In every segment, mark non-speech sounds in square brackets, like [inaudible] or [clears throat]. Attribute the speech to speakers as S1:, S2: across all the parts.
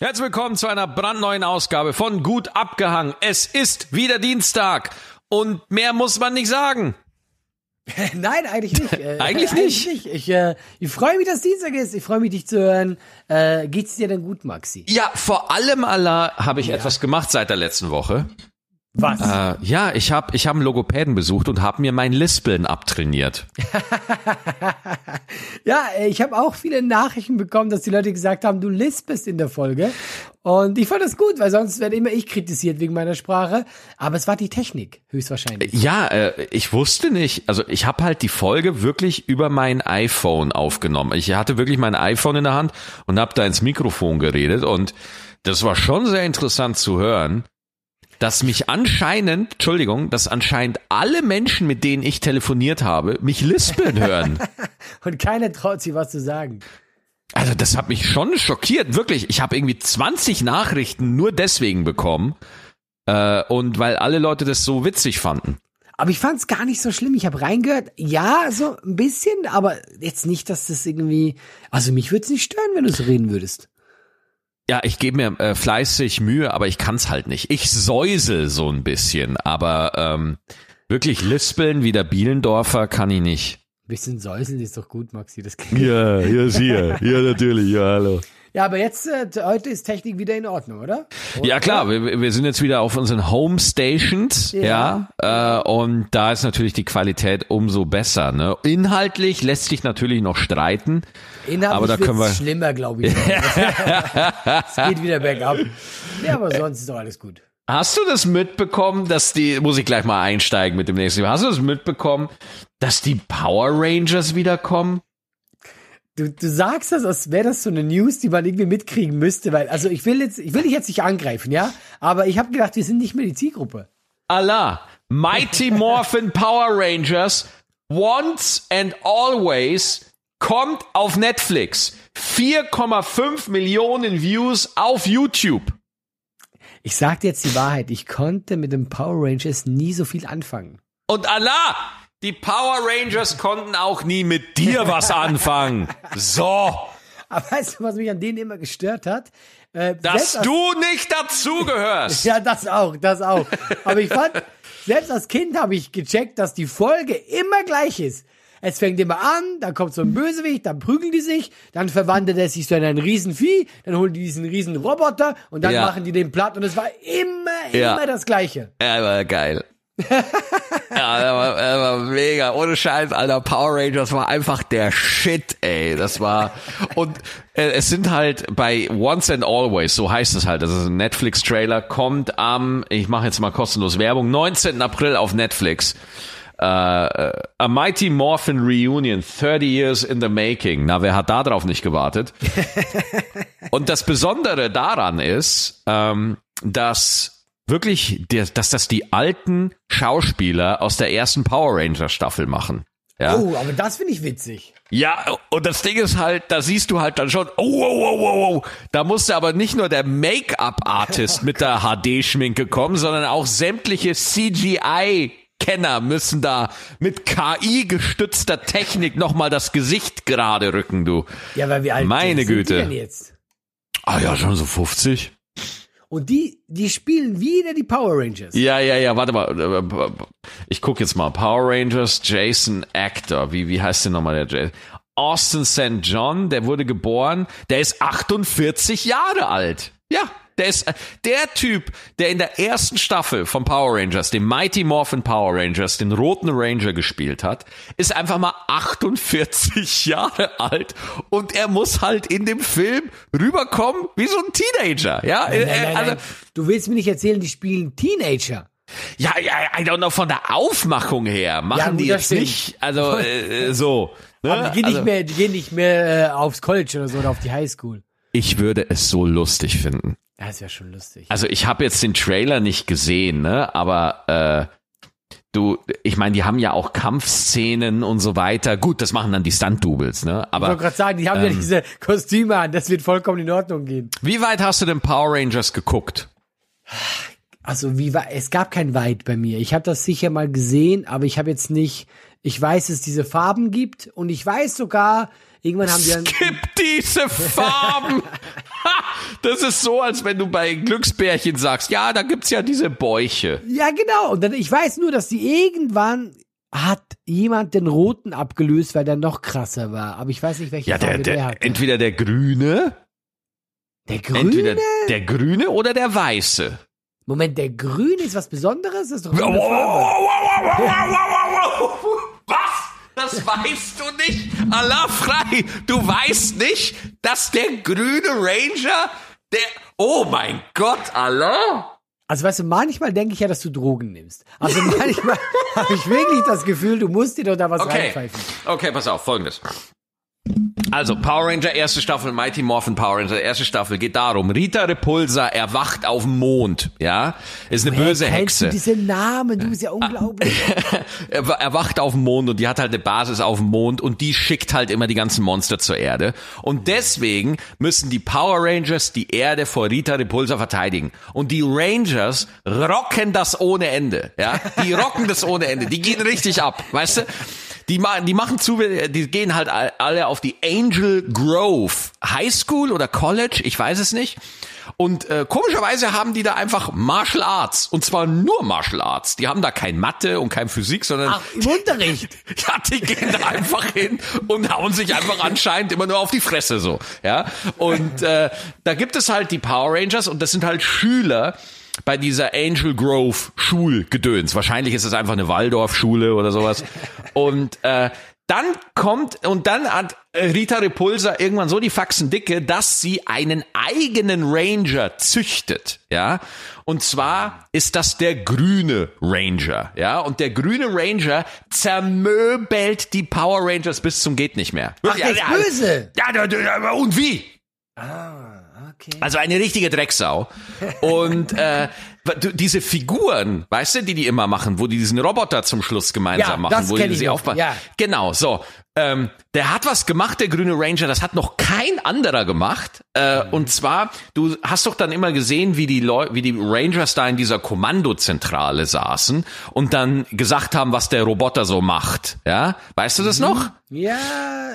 S1: Herzlich willkommen zu einer brandneuen Ausgabe von Gut abgehangen. Es ist wieder Dienstag und mehr muss man nicht sagen. [laughs]
S2: Nein, eigentlich nicht. Äh, [laughs]
S1: Eigentlich nicht?
S2: nicht. Ich, äh, ich freue mich, dass Dienstag ist. Ich freue mich, dich zu hören. Äh, geht's dir denn gut, Maxi?
S1: Ja, vor allem Allah habe ich etwas gemacht seit der letzten Woche.
S2: Was?
S1: Äh, ja, ich habe ich hab einen Logopäden besucht und habe mir mein Lispeln abtrainiert. [laughs]
S2: Ja, ich habe auch viele Nachrichten bekommen, dass die Leute gesagt haben, du lispest in der Folge. Und ich fand das gut, weil sonst werde immer ich kritisiert wegen meiner Sprache. Aber es war die Technik, höchstwahrscheinlich.
S1: Ja, äh, ich wusste nicht, also ich habe halt die Folge wirklich über mein iPhone aufgenommen. Ich hatte wirklich mein iPhone in der Hand und habe da ins Mikrofon geredet und das war schon sehr interessant zu hören, dass mich anscheinend, Entschuldigung, dass anscheinend alle Menschen, mit denen ich telefoniert habe, mich lispeln hören. [laughs]
S2: Und keiner traut sich was zu sagen.
S1: Also das hat mich schon schockiert, wirklich. Ich habe irgendwie 20 Nachrichten nur deswegen bekommen äh, und weil alle Leute das so witzig fanden.
S2: Aber ich fand's gar nicht so schlimm. Ich habe reingehört, ja, so ein bisschen, aber jetzt nicht, dass das irgendwie. Also mich würde es nicht stören, wenn du so reden würdest.
S1: Ja, ich gebe mir äh, fleißig Mühe, aber ich kann's halt nicht. Ich säusel so ein bisschen, aber ähm, wirklich lispeln wie der Bielendorfer kann ich nicht.
S2: bisschen säuseln ist doch gut, Maxi. Das kann
S1: Ja, ja, sicher. Ja, natürlich. Ja, hallo.
S2: Ja, aber jetzt, äh, heute ist Technik wieder in Ordnung, oder?
S1: Ja klar, wir, wir sind jetzt wieder auf unseren Home Stations, ja,
S2: Ja.
S1: äh, und da ist natürlich die Qualität umso besser. Ne? Inhaltlich lässt sich natürlich noch streiten,
S2: Inhaltlich
S1: aber da können wir.
S2: schlimmer, glaube ich. [laughs] es geht wieder bergab. Ja, aber sonst ist doch alles gut.
S1: Hast du das mitbekommen, dass die, muss ich gleich mal einsteigen mit dem nächsten Thema, hast du das mitbekommen, dass die Power Rangers wiederkommen?
S2: Du, du sagst das, als wäre das so eine News, die man irgendwie mitkriegen müsste, weil, also ich will jetzt, ich will dich jetzt nicht angreifen, ja? Aber ich habe gedacht, wir sind nicht mehr die Zielgruppe.
S1: Allah, Mighty Morphin Power Rangers, once and always, kommt auf Netflix. 4,5 Millionen Views auf YouTube.
S2: Ich sag dir jetzt die Wahrheit, ich konnte mit den Power Rangers nie so viel anfangen.
S1: Und Allah, die Power Rangers konnten auch nie mit dir was [laughs] anfangen. So,
S2: Aber weißt du, was mich an denen immer gestört hat? Äh,
S1: dass
S2: als-
S1: du nicht dazugehörst.
S2: Ja, das auch, das auch. Aber ich fand, [laughs] selbst als Kind habe ich gecheckt, dass die Folge immer gleich ist. Es fängt immer an, dann kommt so ein Bösewicht, dann prügeln die sich, dann verwandelt er sich so in ein Riesenvieh, dann holen die diesen riesen Roboter und dann
S1: Ja.
S2: machen die den platt und es war immer,
S1: Ja.
S2: immer das Gleiche.
S1: Er war geil. Ja, er war, er war mega. Ohne Scheiß, Alter. Power Rangers war einfach der Shit, ey. Das war, und äh, es sind halt bei Once and Always, so heißt es halt, das ist ein Netflix-Trailer, kommt am, ich mache jetzt mal kostenlos Werbung, 19. April auf Netflix. Äh, A Mighty Morphin Reunion, 30 Years in the Making. Na, wer hat da drauf nicht gewartet? [laughs] Und das Besondere daran ist, ähm, dass wirklich, dass das die alten Schauspieler aus der ersten Power Ranger Staffel machen. Ja.
S2: Oh, aber das finde ich witzig.
S1: Ja, und das Ding ist halt, da siehst du halt dann schon, oh, oh, oh, oh, oh. Da musste aber nicht nur der Make-up-Artist [laughs] mit der HD-Schminke kommen, sondern auch sämtliche CGI-Kenner müssen da mit KI-gestützter Technik nochmal das Gesicht gerade rücken, du.
S2: Ja, weil wir alt
S1: Meine Güte. Ah ja, schon so 50.
S2: Und die, die spielen wieder die Power Rangers.
S1: Ja, ja, ja, warte mal. Ich guck jetzt mal. Power Rangers, Jason Actor. Wie, wie heißt der nochmal der Jason? Austin St. John, der wurde geboren, der ist 48 Jahre alt. Ja, der ist äh, der Typ, der in der ersten Staffel von Power Rangers, dem Mighty Morphin Power Rangers, den roten Ranger gespielt hat, ist einfach mal 48 [laughs] Jahre alt und er muss halt in dem Film rüberkommen wie so ein Teenager. Ja,
S2: Nein, nein,
S1: Äh,
S2: nein,
S1: also,
S2: nein. Du willst mir nicht erzählen, die spielen Teenager.
S1: ja, ja, I don't know, von der Aufmachung her machen
S2: Ja, gut,
S1: die jetzt nicht, also [laughs] äh, so. Ne?
S2: Aber die gehen
S1: also,
S2: nicht mehr, die gehen nicht mehr äh, aufs College oder so oder auf die Highschool.
S1: Ich würde es so lustig finden.
S2: Ja, Das wäre schon lustig.
S1: Also ich habe jetzt den Trailer nicht gesehen, ne? Aber äh, du, ich meine, die haben ja auch Kampfszenen und so weiter. Gut, das machen dann die Stunt-Doubles, ne?
S2: ich
S1: Aber
S2: wollte gerade sagen, die haben ja
S1: ähm,
S2: diese Kostüme an, das wird vollkommen in Ordnung gehen.
S1: wie weit hast du den Power Rangers geguckt?
S2: Also wie war, es gab kein Weit bei mir. Ich habe das sicher mal gesehen, aber ich habe jetzt nicht, ich weiß, dass es diese Farben gibt und ich weiß sogar, irgendwann haben die dann,
S1: Gib diese Farben! [laughs] Das ist so, als wenn du bei Glücksbärchen sagst, ja, da gibt's ja diese Bäuche.
S2: Ja, genau. Und dann, ich weiß nur, dass die irgendwann hat jemand den roten abgelöst, weil der noch krasser war. Aber ich weiß nicht, welche
S1: Ja, der,
S2: Farbe der,
S1: der,
S2: hatte.
S1: entweder der Grüne,
S2: Der grüne?
S1: entweder der Grüne oder der Weiße.
S2: Moment, der grüne ist was Besonderes? Das ist doch
S1: wow, wow, wow. Was? Das weißt du nicht? Allah frei. Du weißt nicht, dass der grüne Ranger, der, oh mein Gott, Allah.
S2: Also weißt du, manchmal denke ich ja, dass du Drogen nimmst. Also manchmal [laughs] habe ich wirklich das Gefühl, du musst dir doch da was
S1: Okay.
S2: reinpfeifen.
S1: Okay, pass auf, folgendes. Also, Power Ranger, erste Staffel, Mighty Morphin Power Ranger, erste Staffel, geht darum, Rita Repulsa erwacht auf dem Mond, ja? Ist eine böse
S2: Woher kennst
S1: Hexe.
S2: du diese Namen? Du bist ja unglaublich. [laughs]
S1: er wa- erwacht auf dem Mond und die hat halt eine Basis auf dem Mond und die schickt halt immer die ganzen Monster zur Erde. Und deswegen müssen die Power Rangers die Erde vor Rita Repulsa verteidigen. Und die Rangers rocken das ohne Ende, ja? Die rocken das ohne Ende. Die gehen richtig ab, weißt du? Die, ma die machen zu, die gehen halt all- alle auf die Angel Grove High School oder College, ich weiß es nicht. Und äh, komischerweise haben die da einfach Martial Arts. Und zwar nur Martial Arts. Die haben da kein Mathe und kein Physik, sondern
S2: Ach, im Unterricht. [laughs]
S1: ja, die gehen da einfach hin und hauen sich einfach anscheinend immer nur auf die Fresse so. Ja. Und äh, da gibt es halt die Power Rangers und das sind halt Schüler bei dieser Angel Grove Schulgedöns. Wahrscheinlich ist es einfach eine Waldorfschule oder sowas. Und äh, dann kommt, und dann hat Rita Repulsa irgendwann so die Faxen dicke, dass sie einen eigenen Ranger züchtet, ja. Und zwar ist das der grüne Ranger, ja. Und der grüne Ranger zermöbelt die Power Rangers bis zum geht nicht mehr.
S2: Ach, der ist böse.
S1: Ja, und wie?
S2: Okay.
S1: Also eine richtige Drecksau. Und [laughs] äh, diese Figuren, weißt du, die die immer machen, wo die diesen Roboter zum Schluss gemeinsam
S2: Ja,
S1: machen,
S2: das
S1: wo die sie aufbauen.
S2: ja.
S1: Genau, so. Ähm, der hat was gemacht, der grüne Ranger, das hat noch kein anderer gemacht. Äh,
S2: Mhm.
S1: Und zwar, du hast doch dann immer gesehen, wie die Leu wie die Rangers da in dieser Kommandozentrale saßen und dann gesagt haben, was der Roboter so macht. Ja, weißt du das noch?
S2: Ja,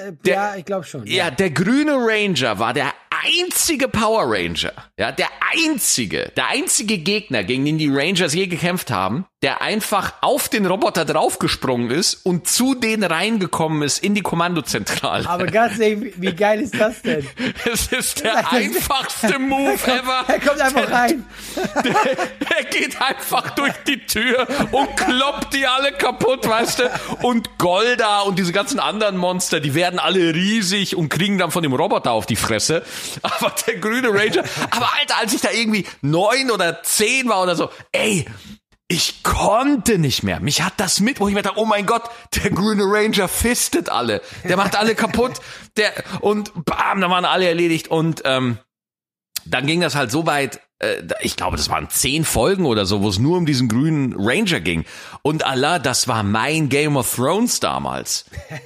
S2: äh, ja, ich glaube schon.
S1: Ja, der grüne Ranger war der einzige Power Ranger, ja, der einzige, der einzige Gegner, gegen den die Rangers je gekämpft haben, der einfach auf den Roboter draufgesprungen ist und zu denen reingekommen ist in die Kommandozentrale.
S2: Aber ganz ehrlich, wie wie geil ist das denn? [laughs]
S1: Es ist der einfachste [laughs] Move ever.
S2: Er kommt einfach rein. [laughs]
S1: Er geht einfach durch die Tür und kloppt die alle kaputt, weißt du? Und Golda und diese ganzen anderen Monster, die werden alle riesig und kriegen dann von dem Roboter auf die Fresse. Aber der grüne Ranger, aber Alter, als ich da irgendwie neun oder zehn war oder so, ey, ich konnte nicht mehr. Mich hat das mit, wo ich mir dachte, oh mein Gott, der grüne Ranger fistet alle. Der macht alle kaputt. Der, und bam, da waren alle erledigt. Und ähm, dann ging das halt so weit, äh, ich glaube, das waren zehn Folgen oder so, wo es nur um diesen grünen Ranger ging. Und Allah, das war mein Game of Thrones damals.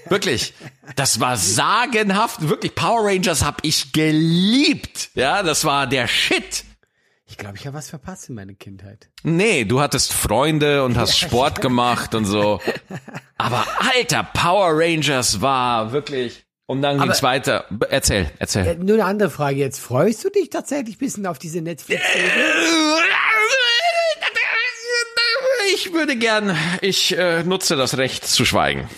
S1: Wirklich. Das war sagenhaft. Wirklich, Power Rangers hab ich geliebt. Ja, das war der Shit.
S2: Ich glaube, ich habe was verpasst in meiner Kindheit.
S1: Nee, du hattest Freunde und hast [laughs] Sport gemacht und so. Aber alter, Power Rangers war wirklich. Und dann ging's weiter. Erzähl, erzähl.
S2: Äh, Nur eine andere Frage jetzt. Freust du dich tatsächlich ein bisschen auf diese netflix
S1: Ich würde gern, ich äh, nutze das Recht zu schweigen.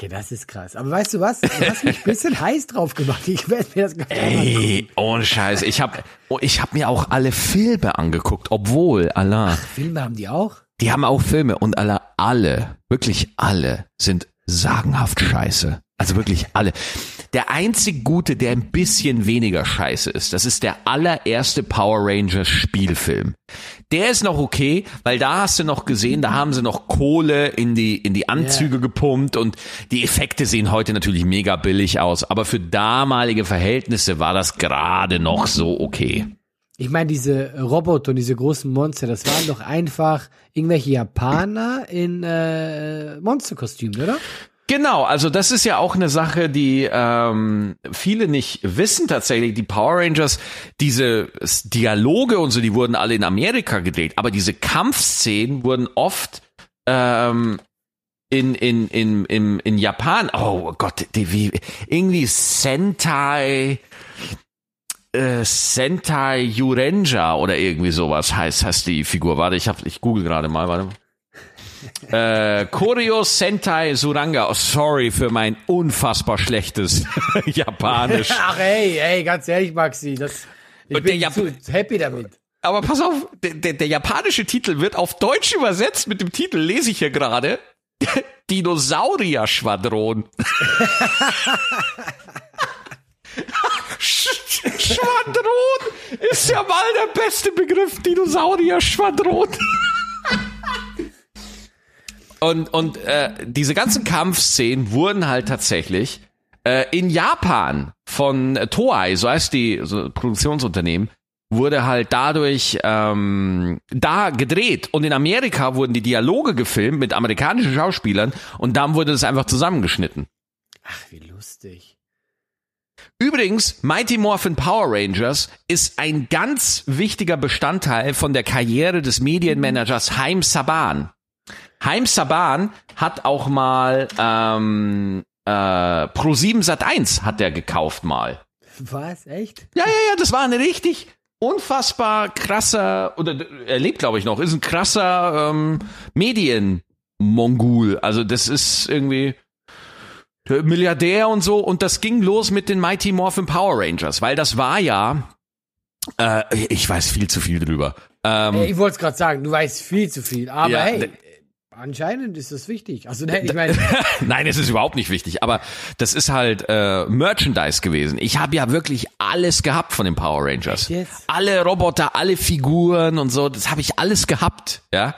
S2: Okay, das ist krass. Aber weißt du was? Du hast mich ein bisschen [laughs] heiß drauf gemacht. Ich werde mir das
S1: Ey, ohne Scheiß. Ich hab, oh, ich hab mir auch alle Filme angeguckt, obwohl, Allah,
S2: Filme haben die auch?
S1: die haben auch Filme und Allah, alle, wirklich alle sind sagenhaft scheiße. Also wirklich alle. Der einzig Gute, der ein bisschen weniger scheiße ist, das ist der allererste Power Rangers Spielfilm. Der ist noch okay, weil da hast du noch gesehen, da haben sie noch Kohle in die, in die Anzüge gepumpt und die Effekte sehen heute natürlich mega billig aus, aber für damalige Verhältnisse war das gerade noch so okay.
S2: Ich meine, diese Roboter und diese großen Monster, das waren doch einfach irgendwelche Japaner in äh, Monsterkostümen, oder?
S1: Genau, also das ist ja auch eine Sache, die ähm, viele nicht wissen tatsächlich. Die Power Rangers, diese Dialoge und so, die wurden alle in Amerika gedreht, aber diese Kampfszenen wurden oft ähm, in in in in, in Japan. Oh Gott, die, wie irgendwie Sentai. äh, Sentai Yurenja oder irgendwie sowas heißt, heißt die Figur. Warte, ich hab, ich google gerade mal, warte. Äh, Koryo Sentai Suranga. Oh, sorry für mein unfassbar schlechtes [laughs] Japanisch.
S2: Ach ey, ey, ganz ehrlich, Maxi, das, ich
S1: Und
S2: bin zu happy damit.
S1: Aber pass auf, der, der, der japanische Titel wird auf Deutsch übersetzt mit dem Titel, lese ich hier gerade. [laughs] Dinosaurier-Schwadron. Sch- [laughs] Schwadron ist ja mal der beste Begriff, Dinosaurier-Schwadron. Und, und äh, diese ganzen Kampfszenen wurden halt tatsächlich äh, in Japan von äh, Toei, so heißt die so Produktionsunternehmen, wurde halt dadurch ähm, da gedreht. Und in Amerika wurden die Dialoge gefilmt mit amerikanischen Schauspielern und dann wurde das einfach zusammengeschnitten.
S2: Ach, wie lustig.
S1: Übrigens, Mighty Morphin Power Rangers ist ein ganz wichtiger Bestandteil von der Karriere des Medienmanagers Haim Saban. Haim Saban hat auch mal ähm, äh, Pro7 Sat1 hat er gekauft mal.
S2: Was, echt?
S1: Ja, ja, ja, das war eine richtig unfassbar krasser, oder er lebt, glaube ich, noch, ist ein krasser ähm, Medien-Mongul. Also das ist irgendwie Milliardär und so. Und das ging los mit den Mighty Morphin Power Rangers, weil das war ja, äh, ich weiß viel zu viel drüber. Ähm,
S2: ich wollte es gerade sagen, du weißt viel zu viel, aber
S1: Ja,
S2: hey, anscheinend ist das wichtig. Also, nein, ich meine, [laughs]
S1: Nein, es ist überhaupt nicht wichtig, aber das ist halt äh, Merchandise gewesen. Ich habe ja wirklich alles gehabt von den Power Rangers. Alle Roboter, alle Figuren und so, das habe ich alles gehabt, ja.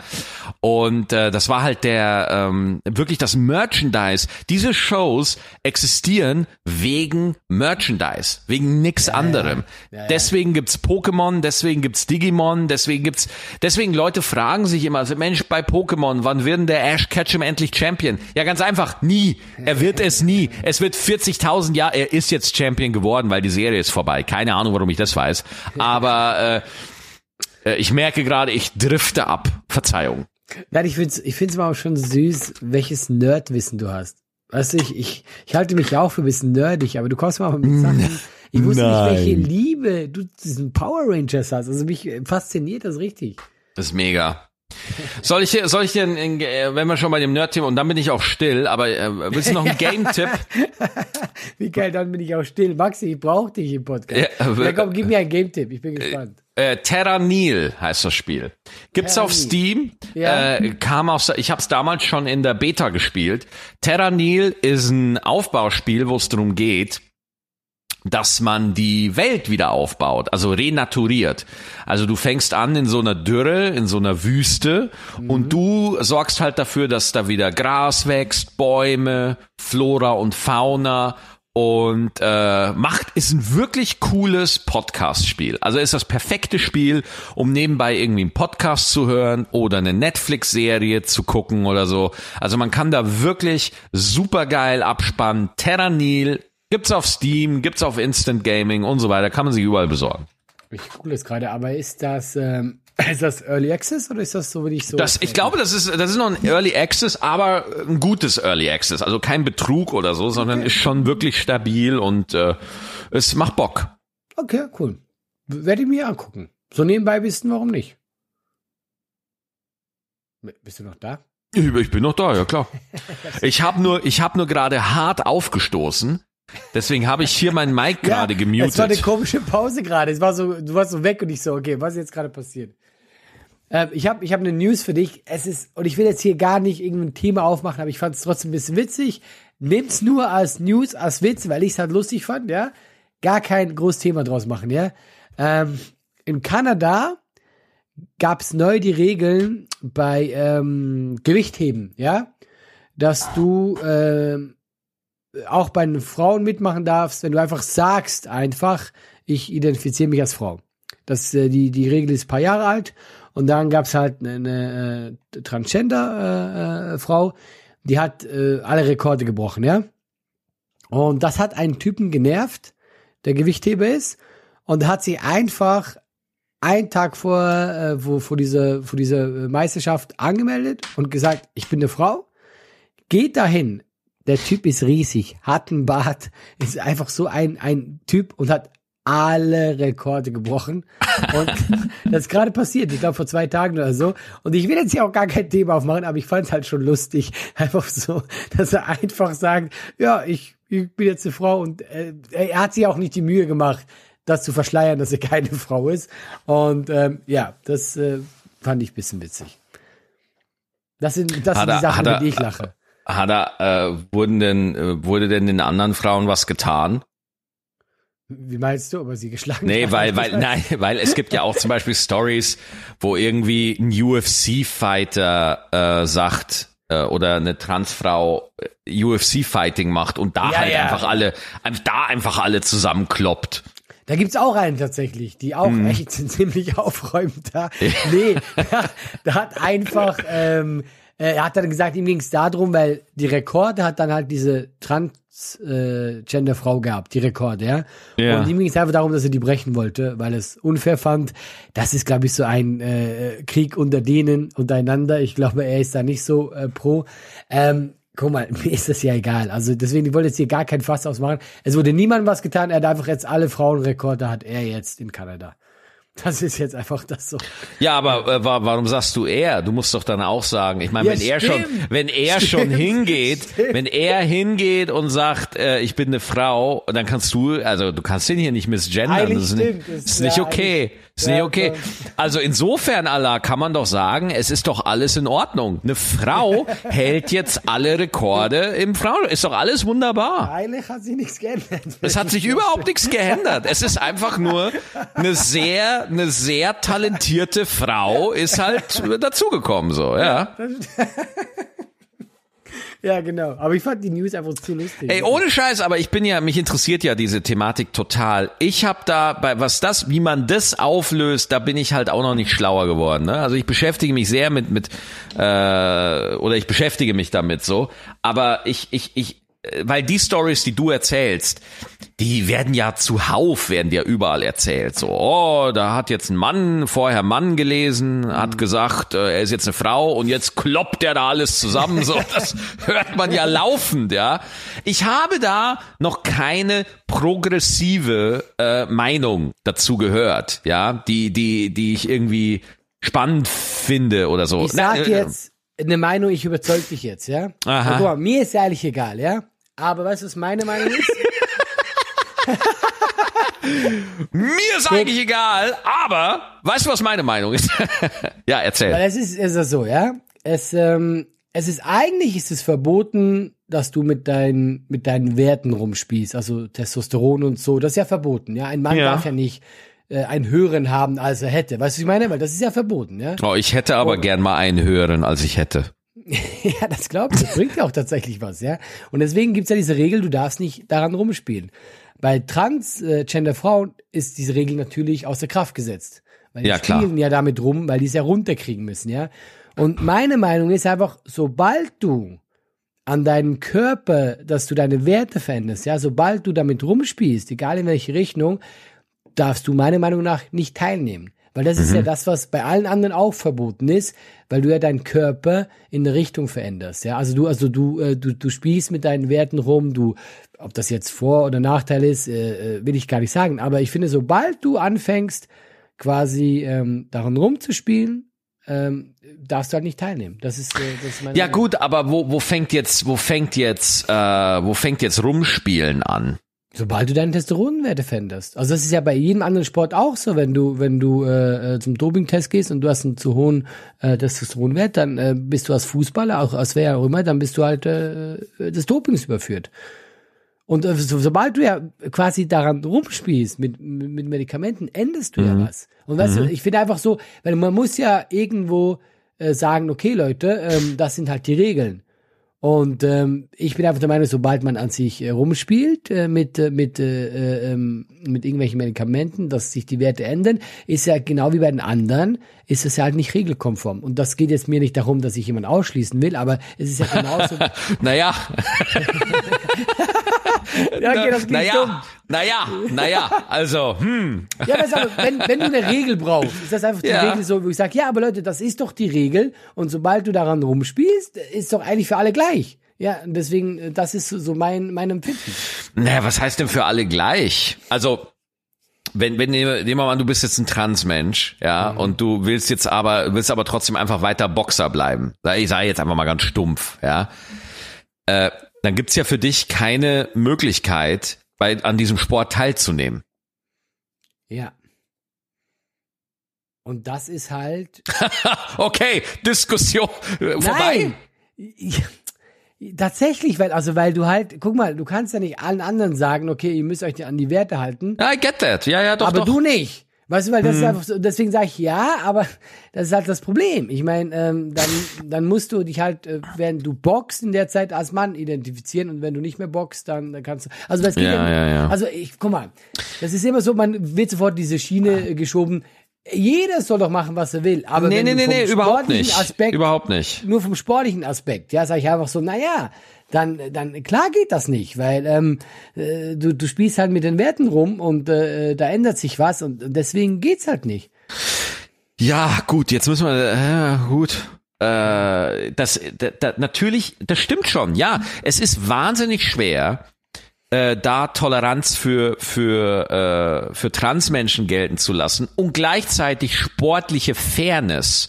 S1: Und äh, das war halt der ähm, wirklich das Merchandise. Diese Shows existieren wegen Merchandise, wegen nix anderem.
S2: Ja, ja.
S1: Deswegen gibt's Pokémon, deswegen gibt's Digimon, deswegen gibt's deswegen Leute fragen sich immer, also, Mensch, bei Pokémon, wann wird denn der Ash Ketchum endlich Champion? Ja, ganz einfach, nie. Er wird es nie. Es wird 40.000 Jahre, er ist jetzt Champion geworden, weil die Serie ist vorbei. Keine Ahnung, warum ich das weiß, aber äh, äh, ich merke gerade, ich drifte ab. Verzeihung.
S2: nein, ich find's, ich find's aber auch schon süß, welches Nerdwissen du hast. Weißt du, ich, ich, ich halte mich ja auch für ein bisschen nerdig, aber du kommst mal mit Sachen. Ich wusste
S1: Nein.
S2: nicht, welche Liebe du diesen Power Rangers hast. Also mich fasziniert das richtig.
S1: Das ist mega. Soll ich soll ich dir, äh, wenn wir schon bei dem Nerd-Thema, und dann bin ich auch still, aber äh, willst du noch einen [laughs] Game-Tipp?
S2: Wie geil, dann bin ich auch still. Maxi, ich brauche dich im Podcast.
S1: Ja,
S2: Ja, komm, gib mir einen Game-Tipp. Ich bin gespannt.
S1: Äh, Terra Nil heißt das Spiel. Gibt's
S2: Terra
S1: auf
S2: Nil.
S1: Steam.
S2: Ja.
S1: Äh, kam aus, ich habe es damals schon in der Beta gespielt. Terra Nil ist ein Aufbauspiel, wo es darum geht, dass man die Welt wieder aufbaut, also renaturiert. Also du fängst an in so einer Dürre, in so einer Wüste und du sorgst halt dafür, dass da wieder Gras wächst, Bäume, Flora und Fauna und äh, macht ist ein wirklich cooles Podcast-Spiel. Also ist das perfekte Spiel, um nebenbei irgendwie einen Podcast zu hören oder eine Netflix-Serie zu gucken oder so. Also man kann da wirklich super geil abspannen. Terra Nil gibt's auf Steam, gibt's auf Instant Gaming und so weiter. Kann man sich überall besorgen.
S2: Ich google es gerade, aber ist das, ähm, [clears throat] ist das Early Access oder ist das so, wie ich so?
S1: Das, ich glaube, das ist, das ist noch ein Early Access, aber ein gutes Early Access. Also kein Betrug oder so, sondern ist schon wirklich stabil und äh, es macht Bock.
S2: Okay, cool. Werde ich mir angucken. So nebenbei wissen, warum nicht. Bist du noch da?
S1: Ich ich bin noch da, ja klar. [laughs] Ich habe nur, ich habe nur gerade hart aufgestoßen. Deswegen habe ich hier mein Mic gerade
S2: Es war eine
S1: gemutet.
S2: komische Pause gerade. Es war so, du warst so weg und ich so, okay, was ist jetzt gerade passiert? Ähm, ich habe ich hab eine News für dich. Es ist, und ich will jetzt hier gar nicht irgendein Thema aufmachen, aber ich fand es trotzdem ein bisschen witzig. Nimm's nur als News, als Witz, weil ich es halt lustig fand, ja. Gar kein großes Thema draus machen, ja. Ähm, in Kanada gab es neu die Regeln bei ähm, Gewichtheben, ja, dass du ähm, auch bei den Frauen mitmachen darfst, wenn du einfach sagst, einfach, ich identifiziere mich als Frau. Das, äh, die, die Regel ist ein paar Jahre alt und dann gab's halt eine, eine äh, Transgender-Frau, äh, Frau, die hat äh, alle Rekorde gebrochen, ja. Und das hat einen Typen genervt, der Gewichtheber ist, und hat sich einfach einen Tag vor, äh, wo, vor dieser, vor dieser Meisterschaft angemeldet und gesagt, ich bin eine Frau. Geht dahin. Der Typ ist riesig, hat einen Bart, ist einfach so ein, ein Typ und hat alle Rekorde gebrochen. Und [laughs] das ist gerade passiert, ich glaube vor zwei Tagen oder so. Und ich will jetzt hier auch gar kein Thema aufmachen, aber ich fand es halt schon lustig, [laughs] einfach so, dass er einfach sagt, ja, ich, ich bin jetzt eine Frau und äh, er hat sich auch nicht die Mühe gemacht, das zu verschleiern, dass er keine [laughs] Frau ist. Und ähm, ja, das äh, fand ich bisschen witzig. Das sind, das sind die Sachen, über die ich lache.
S1: Hat er, äh, wurden denn, äh, wurde denn den anderen Frauen was getan?
S2: Wie meinst du, ob er sie geschlagen
S1: nee,
S2: hat?
S1: Nee, weil, weil, [laughs] nein, weil es gibt ja auch zum Beispiel Stories, wo irgendwie ein UFC-Fighter äh, sagt, äh, oder eine Transfrau äh, UFC-Fighting macht und da
S2: Ja,
S1: halt
S2: ja.
S1: einfach alle, da einfach alle zusammenkloppt.
S2: Da gibt's auch einen tatsächlich, die auch
S1: Mhm.
S2: echt [laughs] ziemlich aufräumt da. Nee, da, [laughs] da hat einfach, ähm, äh, er hat dann gesagt, ihm ging's darum, weil die Rekorde hat dann halt diese Transgender-Frau gehabt, die Rekorde, ja.
S1: Ja.
S2: Und ihm ging's einfach darum, dass er die brechen wollte, weil es unfair fand. Das ist, glaube ich, so ein äh, Krieg unter denen, untereinander. Ich glaube, er ist da nicht so äh, pro. Ähm, Guck mal, [laughs] mir ist das ja egal. Also deswegen, ich wollte jetzt hier gar kein Fass ausmachen. Es wurde niemandem was getan. Er hat einfach jetzt alle Frauenrekorde hat er jetzt in Kanada. Das ist jetzt einfach das so.
S1: Ja, aber äh, wa- warum sagst du er? Du musst doch dann auch sagen. Ich meine,
S2: Ja,
S1: wenn er schon,
S2: stimmt.
S1: wenn er schon
S2: Stimmt.
S1: hingeht,
S2: Stimmt.
S1: wenn er hingeht und sagt, äh, ich bin eine Frau, dann kannst du, also du kannst den hier nicht misgendern.
S2: Eigentlich
S1: Das ist nicht,
S2: stimmt. Das
S1: ist
S2: wär
S1: nicht okay.
S2: eigentlich-
S1: Ist nicht
S2: Ja,
S1: okay. Also insofern, Allah, kann man doch sagen, es ist doch alles in Ordnung. Eine Frau [laughs] hält jetzt alle Rekorde im Frauen. Ist doch alles wunderbar.
S2: Eigentlich hat sich nichts geändert.
S1: Es hat sich überhaupt nichts geändert. Es ist einfach nur eine sehr, eine sehr talentierte Frau ist halt dazugekommen, so, ja. [laughs]
S2: Ja, genau. Aber ich fand die News einfach zu lustig.
S1: Ey, ohne Scheiß, aber ich bin ja, mich interessiert ja diese Thematik total. Ich habe da, bei was das, wie man das auflöst, da bin ich halt auch noch nicht schlauer geworden. Ne? Also ich beschäftige mich sehr mit, mit, äh, oder ich beschäftige mich damit so. Aber ich, ich, ich, weil die Stories, die du erzählst, die werden ja zuhauf, werden dir überall erzählt. So, oh, da hat jetzt ein Mann vorher Mann gelesen, hat gesagt, äh, er ist jetzt eine Frau und jetzt kloppt er da alles zusammen. So, [laughs] das hört man ja laufend, ja. Ich habe da noch keine progressive äh, Meinung dazu gehört, ja, die, die, die ich irgendwie spannend finde oder so.
S2: Ich sag
S1: Na, äh,
S2: jetzt eine Meinung, ich überzeug dich jetzt, ja?
S1: Aha.
S2: Guck mal, mir ist ehrlich egal, ja? Aber weißt du, was meine Meinung ist?
S1: Mir ist eigentlich egal, aber weißt du, was meine Meinung ist? [laughs] ja, erzähl.
S2: Weil es ist, es ist so, ja? Es, ähm, es ist eigentlich ist es verboten, dass du mit deinen, mit deinen Werten rumspielst, also Testosteron und so. Das ist ja verboten, ja? Ein Mann
S1: Ja.
S2: darf ja nicht äh, einen höheren haben, als er hätte. Weißt du, was ich meine? Weil das ist ja verboten, ja?
S1: Oh, ich hätte aber gern mal einen höheren, als ich hätte. [laughs]
S2: Ja, das glaube ich. Das bringt ja auch tatsächlich was, ja. Und deswegen gibt's ja diese Regel, du darfst nicht daran rumspielen. Bei Transgender-Frauen ist diese Regel natürlich außer Kraft gesetzt. Weil die
S1: Ja, klar.
S2: spielen ja damit rum, weil die es ja runterkriegen müssen, ja. Und meine Meinung ist einfach, sobald du an deinem Körper, dass du deine Werte veränderst, ja, sobald du damit rumspielst, egal in welche Richtung, darfst du meiner Meinung nach nicht teilnehmen. Weil das ist ja das, was bei allen anderen auch verboten ist, weil du ja deinen Körper in eine Richtung veränderst. Ja, also du, also du, äh, du, du spielst mit deinen Werten rum, du, ob das jetzt Vor- oder Nachteil ist, äh, äh, will ich gar nicht sagen. Aber ich finde, sobald du anfängst, quasi ähm, daran rumzuspielen, ähm, darfst du halt nicht teilnehmen. Das ist, äh, das ist meine
S1: Ja gut, aber wo, wo fängt jetzt, wo fängt jetzt, äh, wo fängt jetzt Rumspielen an?
S2: Sobald du deine Testosteronwerte veränderst. Also das ist ja bei jedem anderen Sport auch so, wenn du, wenn du äh, äh, zum Dopingtest gehst und du hast einen zu hohen äh, Testosteronwert, dann äh, bist du als Fußballer, auch als wer auch immer, dann bist du halt äh, des Dopings überführt. Und äh, so, sobald du ja quasi daran rumspielst mit, mit Medikamenten, änderst du ja was. Und weißt du, ich finde einfach so, weil man muss ja irgendwo äh, sagen, okay Leute, ähm, das sind halt die Regeln. Und ähm, ich bin einfach der Meinung, sobald man an sich äh, rumspielt äh, mit äh, mit äh, äh, ähm, mit irgendwelchen Medikamenten, dass sich die Werte ändern, ist ja genau wie bei den anderen, ist es ja halt nicht regelkonform. Und das geht jetzt mir nicht darum, dass ich jemanden ausschließen will, aber es ist ja genauso. [laughs]
S1: Naja, [laughs]
S2: ja, okay, das dumm.
S1: naja, naja, naja, also, hm.
S2: Ja, aber wenn, wenn du eine Regel brauchst, ist das einfach die
S1: Ja.
S2: Regel so, wo ich sage, ja, aber Leute, das ist doch die Regel. Und sobald du daran rumspielst, ist doch eigentlich für alle gleich. Ja, und deswegen, das ist so mein, mein Empfinden.
S1: Naja, was heißt denn für alle gleich? Also, wenn, wenn, nehmen wir mal an, du bist jetzt ein Transmensch, ja, mhm. und du willst jetzt aber, willst aber trotzdem einfach weiter Boxer bleiben. Ich sage jetzt einfach mal ganz stumpf, ja. Äh, dann gibt's ja für dich keine Möglichkeit, bei, an diesem Sport teilzunehmen.
S2: Ja. Und das ist halt. [laughs]
S1: okay, Diskussion äh, vorbei.
S2: Nein. [laughs] Tatsächlich, weil, also, weil du halt, guck mal, du kannst ja nicht allen anderen sagen, okay, ihr müsst euch an die Werte halten.
S1: I get that. Ja, ja, doch.
S2: Aber
S1: doch.
S2: du nicht. Weißt du, weil das hm. ist einfach so, deswegen sage ich ja, aber das ist halt das Problem. Ich meine, ähm, dann, dann musst du dich halt, äh, während du boxst in der Zeit als Mann identifizieren und wenn du nicht mehr boxst, dann, dann kannst du. Also das geht
S1: ja, ja, ja.
S2: Also ich, guck mal, das ist immer so, man wird sofort diese Schiene äh, geschoben. Jeder soll doch machen, was er will. Aber
S1: nee, nee,
S2: nee,
S1: nee, überhaupt nicht. Aspekt, überhaupt nicht.
S2: Nur vom sportlichen Aspekt, ja, sage ich einfach so, na ja, dann, dann klar geht das nicht, weil ähm, äh, du, du spielst halt mit den Werten rum und äh, da ändert sich was und deswegen geht's halt nicht.
S1: Ja, gut, jetzt müssen wir, äh, gut. Äh, das, da, da, natürlich, das stimmt schon. Ja, es ist wahnsinnig schwer, äh, da Toleranz für für äh, für Transmenschen gelten zu lassen und gleichzeitig sportliche Fairness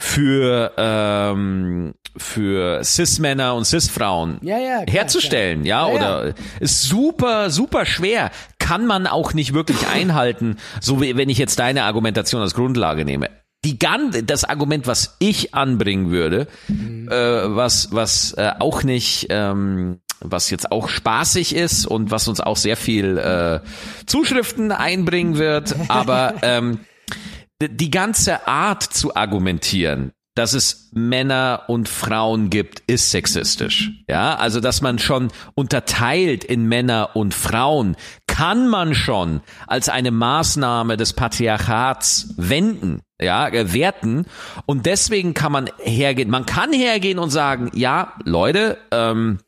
S1: für ähm, für Cis-Männer und Cis-Frauen
S2: ja, ja,
S1: herzustellen. Ja, ja, oder ist super, super schwer. Kann man auch nicht wirklich [laughs] einhalten, so wie wenn ich jetzt deine Argumentation als Grundlage nehme. Die ganze, das Argument, was ich anbringen würde, mhm. äh, was, was äh, auch nicht, ähm, was jetzt auch spaßig ist und was uns auch sehr viel äh, Zuschriften einbringen wird, [laughs] aber ähm, die ganze Art zu argumentieren, dass es Männer und Frauen gibt, ist sexistisch. Ja, also dass man schon unterteilt in Männer und Frauen, kann man schon als eine Maßnahme des Patriarchats wenden, ja, äh, werten. Und deswegen kann man hergehen. Man kann hergehen und sagen, ja, Leute, ähm,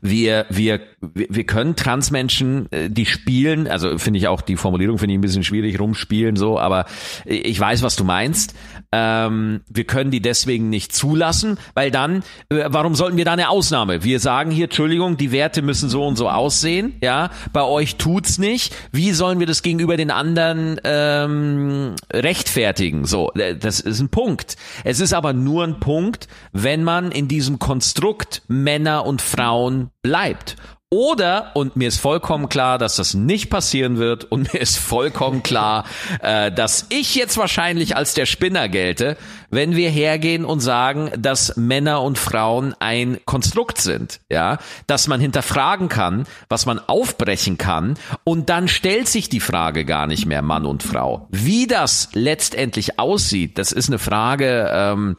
S1: wir, wir, wir können Transmenschen, äh, die spielen, also finde ich auch die Formulierung finde ich ein bisschen schwierig, rumspielen so, aber ich weiß, was du meinst. Ähm, wir können die deswegen nicht zulassen, weil dann, äh, warum sollten wir da eine Ausnahme? Wir sagen hier, Entschuldigung, die Werte müssen so und so aussehen, ja, bei euch tut's nicht. Wie sollen wir das gegenüber den anderen ähm, rechtfertigen? So, äh, das ist ein Punkt. Es ist aber nur ein Punkt, wenn man in diesem Konstrukt Männer und Frauen bleibt. Oder, und mir ist vollkommen klar, dass das nicht passieren wird, und mir ist vollkommen klar, äh, dass ich jetzt wahrscheinlich als der Spinner gelte, wenn wir hergehen und sagen, dass Männer und Frauen ein Konstrukt sind, ja, dass man hinterfragen kann, was man aufbrechen kann, und dann stellt sich die Frage gar nicht mehr Mann und Frau. Wie das letztendlich aussieht, das ist eine Frage, ähm,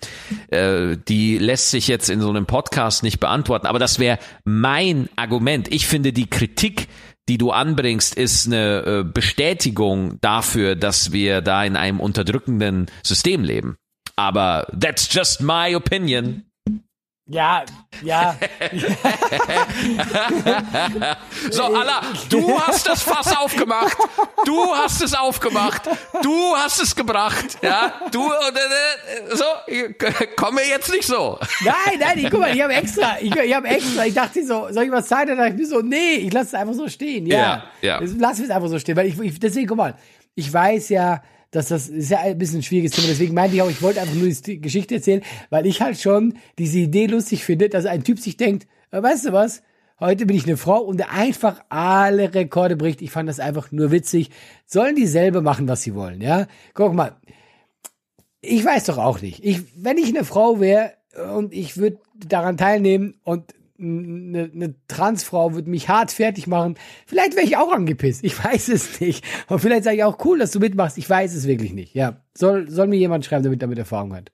S1: äh, die lässt sich jetzt in so einem Podcast nicht beantworten, aber das wäre mein Argument. Ich finde die Kritik, die du anbringst, ist eine äh, Bestätigung dafür, dass wir da in einem unterdrückenden System leben. Aber that's just my opinion.
S2: Ja, ja. [laughs]
S1: so, Allah, du hast das Fass aufgemacht. Du hast es aufgemacht. Du hast es gebracht. Ja, du, äh, so, komme jetzt nicht so.
S2: Nein, nein, ich, guck mal, ich habe extra, ich, ich habe extra, ich dachte so, soll ich was sagen? Dann dachte ich mir so, nee, ich lasse es einfach so stehen. Ja, ja. ja. Lass es einfach so stehen, weil ich, ich deswegen, guck mal, ich weiß ja, dass das ist ja ein bisschen ein schwieriges Thema. Deswegen meinte ich auch, ich wollte einfach nur die Geschichte erzählen, weil ich halt schon diese Idee lustig finde, dass ein Typ sich denkt, äh, weißt du was? Heute bin ich eine Frau und einfach alle Rekorde bricht. Ich fand das einfach nur witzig. Sollen die selber machen, was sie wollen, ja? Guck mal. Ich weiß doch auch nicht. Ich, wenn ich eine Frau wäre und ich würde daran teilnehmen und eine, eine Transfrau würde mich hart fertig machen. Vielleicht wäre ich auch angepisst. Ich [laughs] weiß es nicht. Und vielleicht sage ich auch cool, dass du mitmachst. Ich weiß es wirklich nicht. Ja, soll, soll mir jemand schreiben, damit damit Erfahrung hat.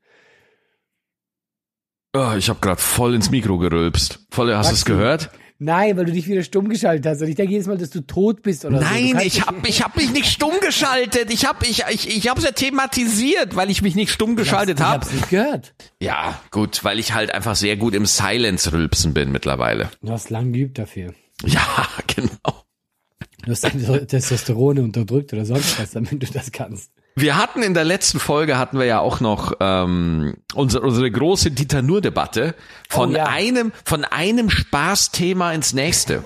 S1: Oh, ich habe gerade voll ins Mikro gerülpst. Voll, hast du es gehört?
S2: Nein, weil du dich wieder stumm geschaltet hast. Und ich denke jedes Mal, dass du tot bist oder
S1: Nein,
S2: so.
S1: Nein, ich habe ich hab mich nicht stumm geschaltet. Ich habe ich, ich, ich hab's ja thematisiert, weil ich mich nicht stumm geschaltet habe. Ich hab's
S2: nicht gehört.
S1: Ja, gut, weil ich halt einfach sehr gut im Silence-Rülpsen bin mittlerweile.
S2: Du hast lang geübt dafür.
S1: Ja, [laughs] genau.
S2: Du hast deine Testosterone unterdrückt oder sonst was, damit du das kannst.
S1: Wir hatten in der letzten Folge hatten wir ja auch noch ähm, unsere, unsere große Dieter Nur Debatte von
S2: Oh ja.
S1: einem von einem Spaßthema ins nächste.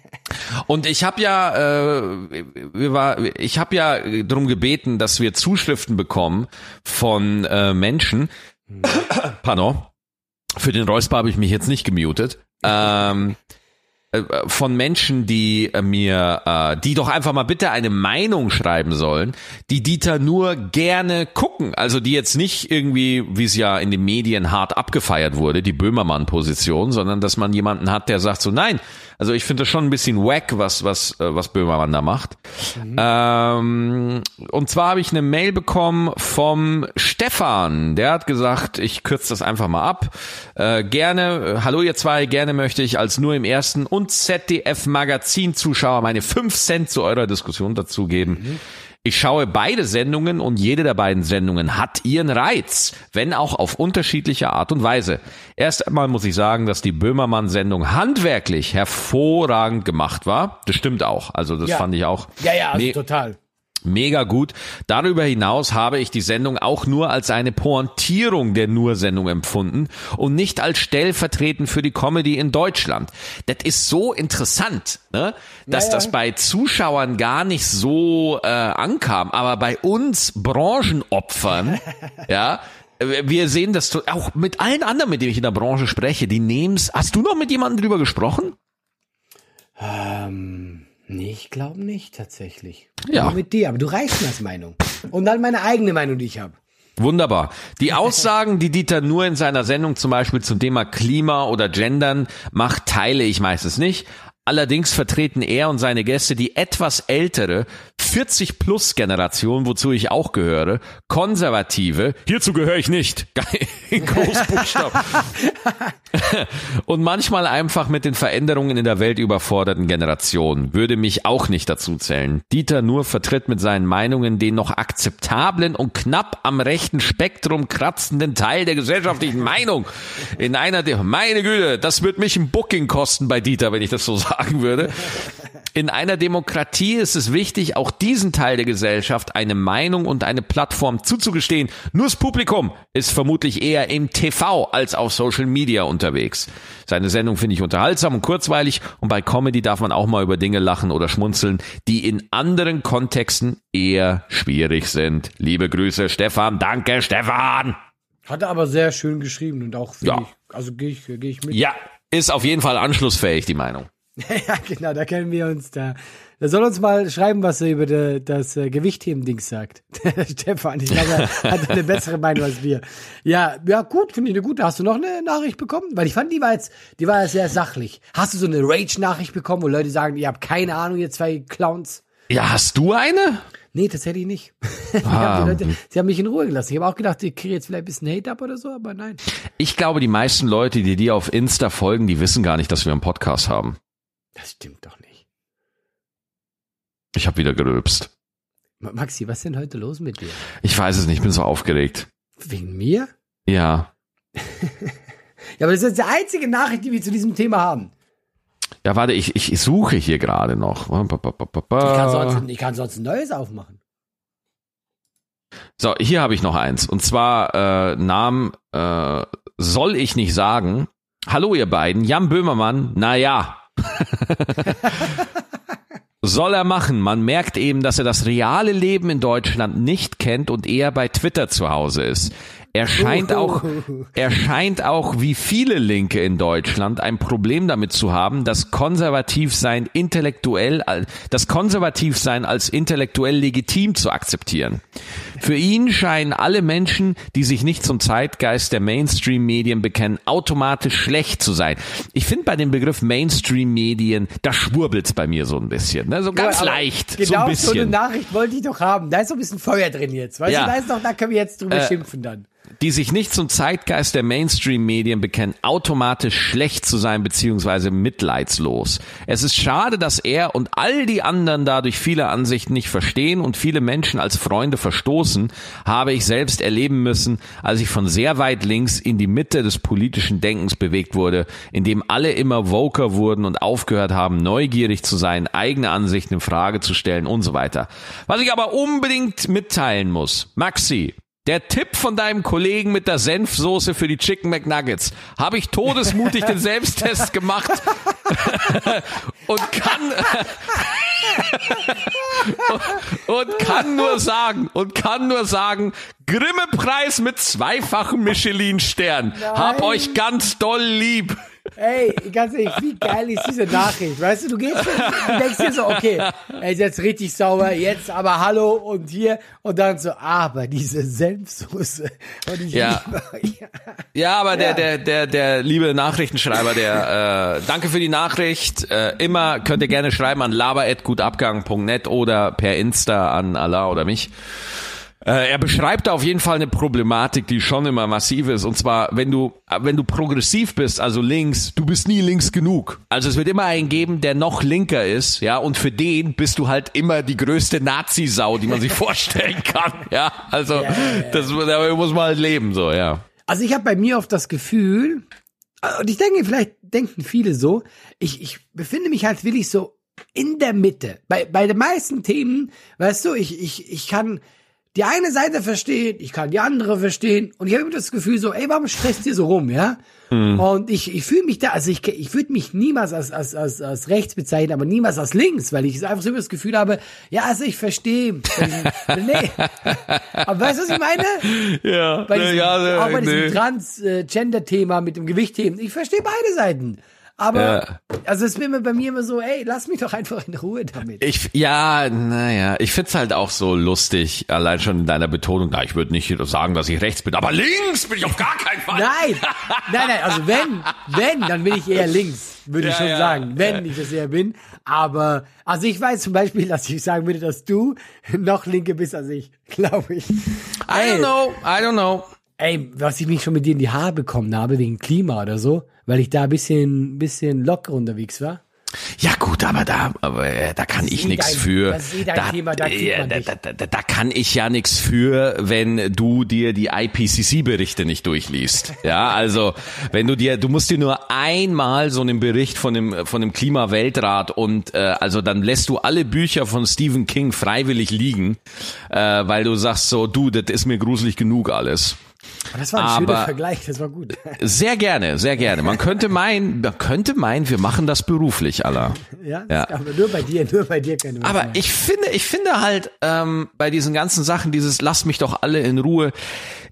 S1: [laughs] Und ich habe ja, äh, wir war, ich habe ja darum gebeten, dass wir Zuschriften bekommen von äh, Menschen. Pardon. Für den Räusper habe ich mich jetzt nicht gemutet. Ähm, äh, von Menschen, die äh, mir, äh, die doch einfach mal bitte eine Meinung schreiben sollen, die Dieter nur gerne gucken. Also die jetzt nicht irgendwie, wie es ja in den Medien hart abgefeiert wurde, die Böhmermann-Position, sondern dass man jemanden hat, der sagt so, nein, also ich finde das schon ein bisschen wack, was, was, äh, was Böhmermann da macht. Ähm, und zwar habe ich eine Mail bekommen vom Stefan. Der hat gesagt, ich kürze das einfach mal ab. Äh, gerne, äh, hallo ihr zwei, gerne möchte ich als nur im ersten und ZDF Magazin Zuschauer meine 5 Cent zu eurer Diskussion dazugeben. Ich schaue beide Sendungen und jede der beiden Sendungen hat ihren Reiz, wenn auch auf unterschiedliche Art und Weise. Erst einmal muss ich sagen, dass die Böhmermann-Sendung handwerklich hervorragend gemacht war. Das stimmt auch. Also das
S2: Ja.
S1: fand ich auch
S2: Ja, ja, also
S1: me-
S2: total.
S1: Mega gut. Darüber hinaus habe ich die Sendung auch nur als eine Pointierung der Nur-Sendung empfunden und nicht als stellvertretend für die Comedy in Deutschland. Das ist so interessant, ne? dass
S2: Ja, ja.
S1: das bei Zuschauern gar nicht so äh, ankam, aber bei uns Branchenopfern, [laughs] ja, äh, wir sehen das auch mit allen anderen, mit denen ich in der Branche spreche, die nehmen's. Hast du noch mit jemandem drüber gesprochen?
S2: Ähm, nee, ich glaube nicht tatsächlich.
S1: Ja.
S2: Nur mit dir, aber du reichst mir als Meinung. Und dann meine eigene Meinung, die ich habe.
S1: Wunderbar. Die Aussagen, die Dieter nur in seiner Sendung zum Beispiel zum Thema Klima oder Gendern macht, teile ich meistens nicht. Allerdings vertreten er und seine Gäste die etwas ältere 40-plus-Generation, wozu ich auch gehöre, konservative, hierzu gehöre ich nicht, [laughs] in Großbuchstaben, [laughs] und manchmal einfach mit den Veränderungen in der Welt überforderten Generationen. Würde mich auch nicht dazu zählen. Dieter nur vertritt mit seinen Meinungen den noch akzeptablen und knapp am rechten Spektrum kratzenden Teil der gesellschaftlichen Meinung. In einer der, meine Güte, das wird mich ein Booking kosten bei Dieter, wenn ich das so sagen würde. In einer Demokratie ist es wichtig, auch diesen Teil der Gesellschaft eine Meinung und eine Plattform zuzugestehen. Nur das Publikum ist vermutlich eher im TV als auf Social Media unterwegs. Seine Sendung finde ich unterhaltsam und kurzweilig und bei Comedy darf man auch mal über Dinge lachen oder schmunzeln, die in anderen Kontexten eher schwierig sind. Liebe Grüße, Stefan. Danke, Stefan.
S2: Hat er aber sehr schön geschrieben und auch
S1: Ja.
S2: ich, also gehe ich, geh ich mit.
S1: Ja, ist auf jeden Fall anschlussfähig, die Meinung. [laughs]
S2: ja, genau, da können wir uns da. Da soll uns mal schreiben, was er über de, das äh, Gewichtheben-Dings sagt. [laughs] Stefan, ich glaube, er hat eine bessere Meinung als wir. Ja, ja, gut, finde ich eine gute. Hast du noch eine Nachricht bekommen? Weil ich fand, die war jetzt, die war sehr sachlich. Hast du so eine Rage-Nachricht bekommen, wo Leute sagen, ihr habt keine Ahnung, ihr zwei Clowns?
S1: Ja, hast du eine?
S2: Nee, tatsächlich nicht. [laughs]
S1: Ah.
S2: die Leute, sie haben mich in Ruhe gelassen. Ich habe auch gedacht, ich kriege jetzt vielleicht ein bisschen Hate ab oder so, aber nein.
S1: Ich glaube, die meisten Leute, die dir auf Insta folgen, die wissen gar nicht, dass wir einen Podcast haben.
S2: Das stimmt doch nicht.
S1: Ich habe wieder gerülpst.
S2: Ma- Maxi, was ist denn heute los mit dir?
S1: Ich weiß es nicht, ich bin so aufgeregt.
S2: Wegen mir?
S1: Ja. [laughs]
S2: Ja, aber das ist jetzt die einzige Nachricht, die wir zu diesem Thema haben.
S1: Ja, warte, ich, ich suche hier gerade noch.
S2: Ich kann, sonst, ich kann sonst ein neues aufmachen.
S1: So, hier habe ich noch eins. Und zwar äh, Namen äh, soll ich nicht sagen. Hallo ihr beiden, Jan Böhmermann, naja. [laughs] Soll er machen. Man merkt eben, dass er das reale Leben in Deutschland nicht kennt und eher bei Twitter zu Hause ist. Er scheint auch, er scheint auch wie viele Linke in Deutschland ein Problem damit zu haben, das Konservativsein intellektuell, das Konservativsein als intellektuell legitim zu akzeptieren. Für ihn scheinen alle Menschen, die sich nicht zum Zeitgeist der Mainstream-Medien bekennen, automatisch schlecht zu sein. Ich finde bei dem Begriff Mainstream-Medien, da schwurbelt's bei mir so ein bisschen, ne? so ganz
S2: Aber
S1: leicht,
S2: Genau
S1: so ein
S2: so eine
S1: bisschen.
S2: Nachricht wollte ich doch haben. Da ist so ein bisschen Feuer drin jetzt. Weißt
S1: Ja.
S2: du, da ist doch, da können wir jetzt drüber
S1: Äh,
S2: schimpfen dann.
S1: die sich nicht zum Zeitgeist der Mainstream-Medien bekennen, automatisch schlecht zu sein beziehungsweise mitleidslos. Es ist schade, dass er und all die anderen dadurch viele Ansichten nicht verstehen und viele Menschen als Freunde verstoßen Großen habe ich selbst erleben müssen, als ich von sehr weit links in die Mitte des politischen Denkens bewegt wurde, in dem alle immer woker wurden und aufgehört haben, neugierig zu sein, eigene Ansichten in Frage zu stellen und so weiter. Was ich aber unbedingt mitteilen muss, Maxi, der Tipp von deinem Kollegen mit der Senfsoße für die Chicken McNuggets. Habe ich todesmutig den Selbsttest gemacht [laughs] und kann [laughs] und kann nur sagen und kann nur sagen, Grimme-Preis mit zweifachem Michelin-Stern. Hab euch ganz doll lieb.
S2: Ey, ganz ehrlich, wie geil ist diese Nachricht? Weißt du, du gehst du denkst dir so, okay, er ist jetzt richtig sauber, jetzt aber hallo und hier und dann so, aber diese Senfsoße. Und
S1: Ja.
S2: liebe- [laughs]
S1: Ja, aber der,
S2: Ja.
S1: der, der, der liebe Nachrichtenschreiber, der, äh, danke für die Nachricht. Äh, immer könnt ihr gerne schreiben an laber.gutabgang.net oder per Insta an Allah oder mich. Äh, er beschreibt da auf jeden Fall eine Problematik, die schon immer massiv ist. Und zwar, wenn du, wenn du progressiv bist, also links, du bist nie links genug. Also es wird immer einen geben, der noch linker ist, ja, und für den bist du halt immer die größte Nazi-Sau, die man sich [laughs] vorstellen kann. Ja, also das damit muss man halt leben, so, ja.
S2: Also ich habe bei mir oft das Gefühl, und ich denke, vielleicht denken viele so, ich, ich befinde mich halt wirklich so in der Mitte. Bei, bei den meisten Themen, weißt du, ich, ich, ich kann die eine Seite verstehen, ich kann die andere verstehen und ich habe immer das Gefühl so, ey, warum stresst ihr so rum, ja? Und ich, ich fühle mich da, also ich, ich würde mich niemals als, als, als, als rechts bezeichnen, aber niemals als links, weil ich einfach so immer das Gefühl habe, ja, also ich verstehe. nee. [laughs] Aber weißt du, was ich meine?
S1: Ja,
S2: bei diesem,
S1: ja,
S2: auch bei diesem
S1: nee.
S2: Trans-Gender-Thema mit dem Gewichtthemen. Ich verstehe beide Seiten. Aber,
S1: Ja.
S2: also es ist mir bei mir immer so, ey, lass mich doch einfach in Ruhe damit.
S1: Ich, ja, naja, ich find's halt auch so lustig, allein schon in deiner Betonung, na, ich würde nicht sagen, dass ich rechts bin, aber links bin ich auf gar keinen Fall.
S2: Nein, nein, nein, also wenn, wenn, dann bin ich eher links, würde ich
S1: Ja,
S2: schon
S1: ja,
S2: sagen, wenn ich das eher bin. Aber, also ich weiß zum Beispiel, dass ich sagen würde, dass du noch linke bist als ich, [laughs] glaube ich.
S1: I don't know, I don't know.
S2: Ey, was ich mich schon mit dir in die Haare bekommen habe, wegen Klima oder so, weil ich da ein bisschen, bisschen locker unterwegs war.
S1: Ja gut, aber da, aber äh, da kann ich nichts für.
S2: das ist eh dein
S1: da,
S2: Thema, da
S1: äh, da, da, da, da kann ich ja nichts für, wenn du dir die IPCC-Berichte nicht durchliest. [laughs] Ja, also wenn du dir, du musst dir nur einmal so einen Bericht von dem von dem Klimaweltrat und äh, also dann lässt du alle Bücher von Stephen King freiwillig liegen, äh, weil du sagst so, du, das ist mir gruselig genug alles.
S2: Das war ein
S1: Aber-
S2: schöner Vergleich, das war gut. [laughs]
S1: Sehr gerne, sehr gerne. Man könnte meinen, man könnte meinen, wir machen das beruflich, Allah.
S2: Ja,
S1: Ja.
S2: aber nur bei dir, nur bei dir können wir
S1: Aber ich finde, ich finde halt ähm, bei diesen ganzen Sachen dieses Lass mich doch alle in Ruhe.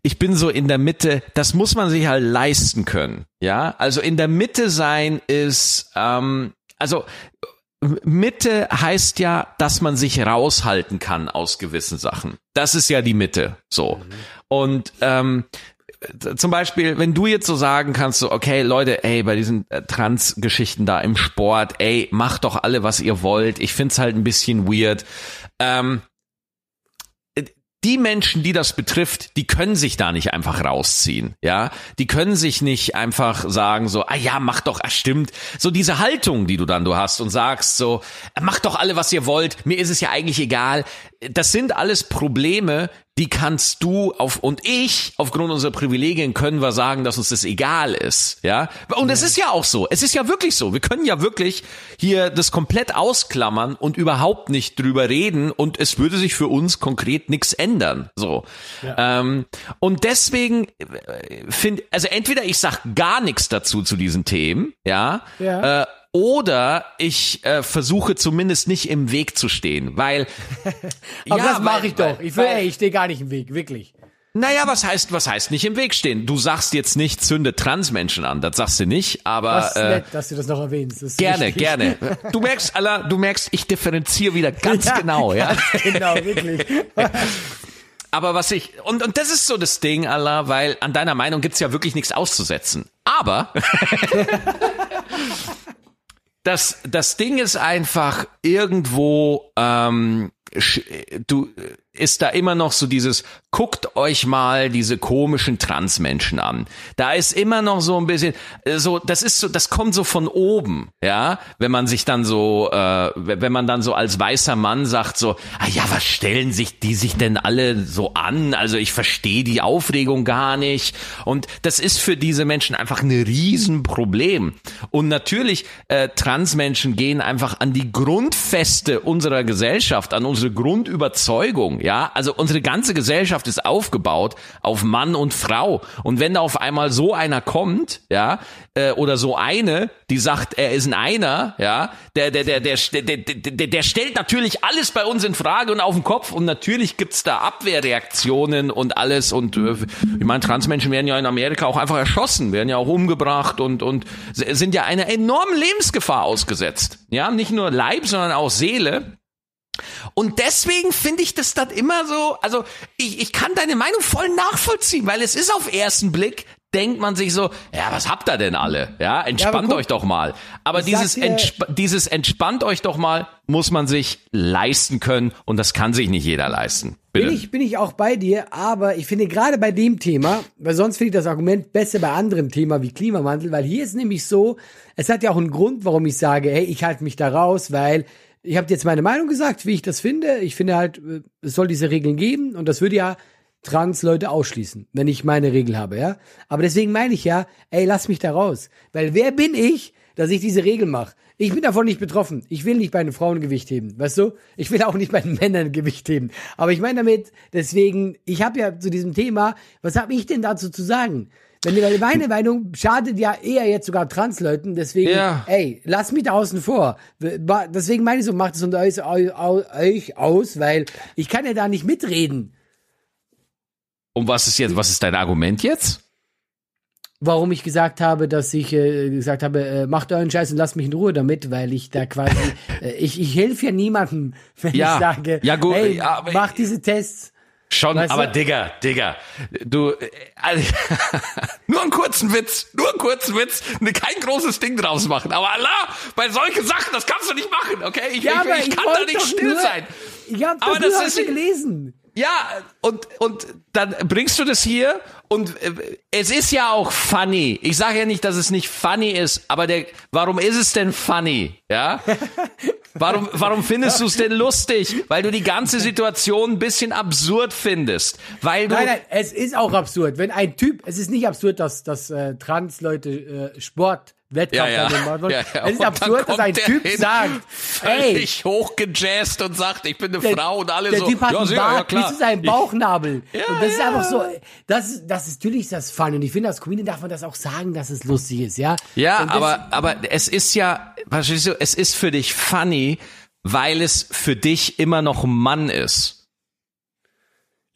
S1: Ich bin so in der Mitte. Das muss man sich halt leisten können. Ja, also in der Mitte sein ist ähm, also Mitte heißt ja, dass man sich raushalten kann aus gewissen Sachen. Das ist ja die Mitte. So und ähm, zum Beispiel, wenn du jetzt so sagen kannst, so, okay, Leute, ey, bei diesen äh, Trans-Geschichten da im Sport, ey, macht doch alle, was ihr wollt. Ich find's halt ein bisschen weird. Ähm, die Menschen, die das betrifft, die können sich da nicht einfach rausziehen, ja. Die können sich nicht einfach sagen so, ah ja, mach doch, ah stimmt. So diese Haltung, die du dann du hast und sagst so, macht doch alle, was ihr wollt. Mir ist es ja eigentlich egal. Das sind alles Probleme, die kannst du auf und ich aufgrund unserer Privilegien können wir sagen, dass uns das egal ist, ja? Und es ist ja auch so. Es ist ja wirklich so. Wir können ja wirklich hier das komplett ausklammern und überhaupt nicht drüber reden und es würde sich für uns konkret nichts ändern, so. Ähm, und deswegen finde also entweder ich sag gar nichts dazu zu diesen Themen, ja?
S2: Ja.
S1: Äh, oder ich äh, versuche zumindest nicht im Weg zu stehen, weil [laughs]
S2: Aber
S1: ja,
S2: das mache ich doch.
S1: weil-
S2: Ich will, ey, ich stehe gar nicht im Weg, wirklich.
S1: naja, was heißt, was heißt nicht im Weg stehen? Du sagst jetzt nicht, zünde Transmenschen an, das sagst du nicht, aber
S2: Das ist
S1: äh,
S2: nett, dass du das noch erwähnst. Das ist
S1: gerne,
S2: wichtig.
S1: gerne. [laughs] Du merkst, Allah, du merkst, ich differenziere wieder ganz
S2: Ja,
S1: genau, ja. [laughs]
S2: Ganz genau, wirklich.
S1: Aber was ich, und, und das ist so das Ding, Allah, weil an deiner Meinung gibt's ja wirklich nichts auszusetzen. Aber das, das Ding ist einfach irgendwo, ähm, du, ist da immer noch so dieses, guckt euch mal diese komischen Transmenschen an. Da ist immer noch so ein bisschen, äh, so, das ist so, das kommt so von oben, ja, wenn man sich dann so, äh, wenn man dann so als weißer Mann sagt so, ah ja, was stellen sich die sich denn alle so an? Also ich verstehe die Aufregung gar nicht. Und das ist für diese Menschen einfach ein Riesenproblem. Und natürlich, äh, Transmenschen gehen einfach an die Grundfeste unserer Gesellschaft, an unsere Grundüberzeugung ja, also unsere ganze Gesellschaft ist aufgebaut auf Mann und Frau. Und wenn da auf einmal so einer kommt, ja, äh, oder so eine, die sagt, er ist ein Einer, ja, der, der, der, der, der, der, der stellt natürlich alles bei uns in Frage und auf den Kopf. Und natürlich gibt's da Abwehrreaktionen und alles. Und äh, ich meine, Transmenschen werden ja in Amerika auch einfach erschossen, werden ja auch umgebracht und, und sind ja einer enormen Lebensgefahr ausgesetzt. Ja, nicht nur Leib, sondern auch Seele. Und deswegen finde ich das dann immer so, also ich, ich kann deine Meinung voll nachvollziehen, weil es ist auf ersten Blick, denkt man sich so, ja, was habt ihr denn alle? Ja, entspannt ja, euch doch mal. Aber dieses, entsp dieses entspannt euch doch mal muss man sich leisten können und das kann sich nicht jeder leisten.
S2: Bitte. Bin ich, bin ich auch bei dir, aber ich finde gerade bei dem Thema, weil sonst finde ich das Argument besser bei anderen Themen wie Klimawandel, weil hier ist nämlich so, es hat ja auch einen Grund, warum ich sage, hey, ich halte mich da raus, weil ich habe jetzt meine Meinung gesagt, wie ich das finde. Ich finde halt, äh, es soll diese Regeln geben und das würde ja Trans-Leute ausschließen, wenn ich meine Regel habe, ja. Aber deswegen meine ich ja, ey, lass mich da raus. Weil wer bin ich, dass ich diese Regel mache? Ich bin davon nicht betroffen. Ich will nicht bei den Frauen Gewicht heben, weißt du? Ich will auch nicht bei den [laughs] Männern Gewicht heben. Aber ich meine damit, deswegen, ich habe ja zu diesem Thema, was habe ich denn dazu zu sagen? Wenn ihr meine Meinung schadet ja eher jetzt sogar Transleuten, deswegen, ja. ey, lass mich da außen vor. Deswegen meine ich so, macht es unter euch, euch aus, weil ich kann ja da nicht mitreden.
S1: Und was ist jetzt, was ist dein Argument jetzt?
S2: Warum ich gesagt habe, dass ich äh, gesagt habe, äh, macht euren Scheiß und lasst mich in Ruhe damit, weil ich da quasi, äh, ich, ich helfe ja niemandem, [laughs] wenn ja. ich sage, ja, gut, hey, ja, mach diese Tests.
S1: Schon, weißt aber du? Digga, Digga, du, äh, also, [laughs] nur einen kurzen Witz, nur einen kurzen Witz, ne, kein großes Ding draus machen. Aber Allah, bei solchen Sachen, das kannst du nicht machen, okay? Ich, ja, ich, ich, ich kann da nicht still nur, sein.
S2: Ich hab aber das ist gelesen.
S1: Ja, und, und dann bringst du das hier und äh, es ist ja auch funny. Ich sage ja nicht, dass es nicht funny ist, aber der, warum ist es denn funny? Ja? [laughs] Warum, warum findest du es denn lustig? Weil du die ganze Situation ein bisschen absurd findest. Weil du
S2: nein, nein, es ist auch absurd. Wenn ein Typ, es ist nicht absurd, dass, dass äh, Trans-Leute äh, Sport Wettkampf ja, ja. Es ist absurd, dass ein Typ sagt,
S1: völlig ey, hochgejazzt und sagt, ich bin eine der, Frau und alle der so.
S2: Der Typ hat ja, einen Bart, ja, klar. bis zu seinem Bauchnabel. Ja, und das ist einfach so, das, das ist natürlich das Fun. Und ich finde, als Comedian darf man das auch sagen, dass es lustig ist, ja.
S1: Ja, aber, aber es ist ja, verstehst du, es ist für dich funny, weil es für dich immer noch ein Mann ist.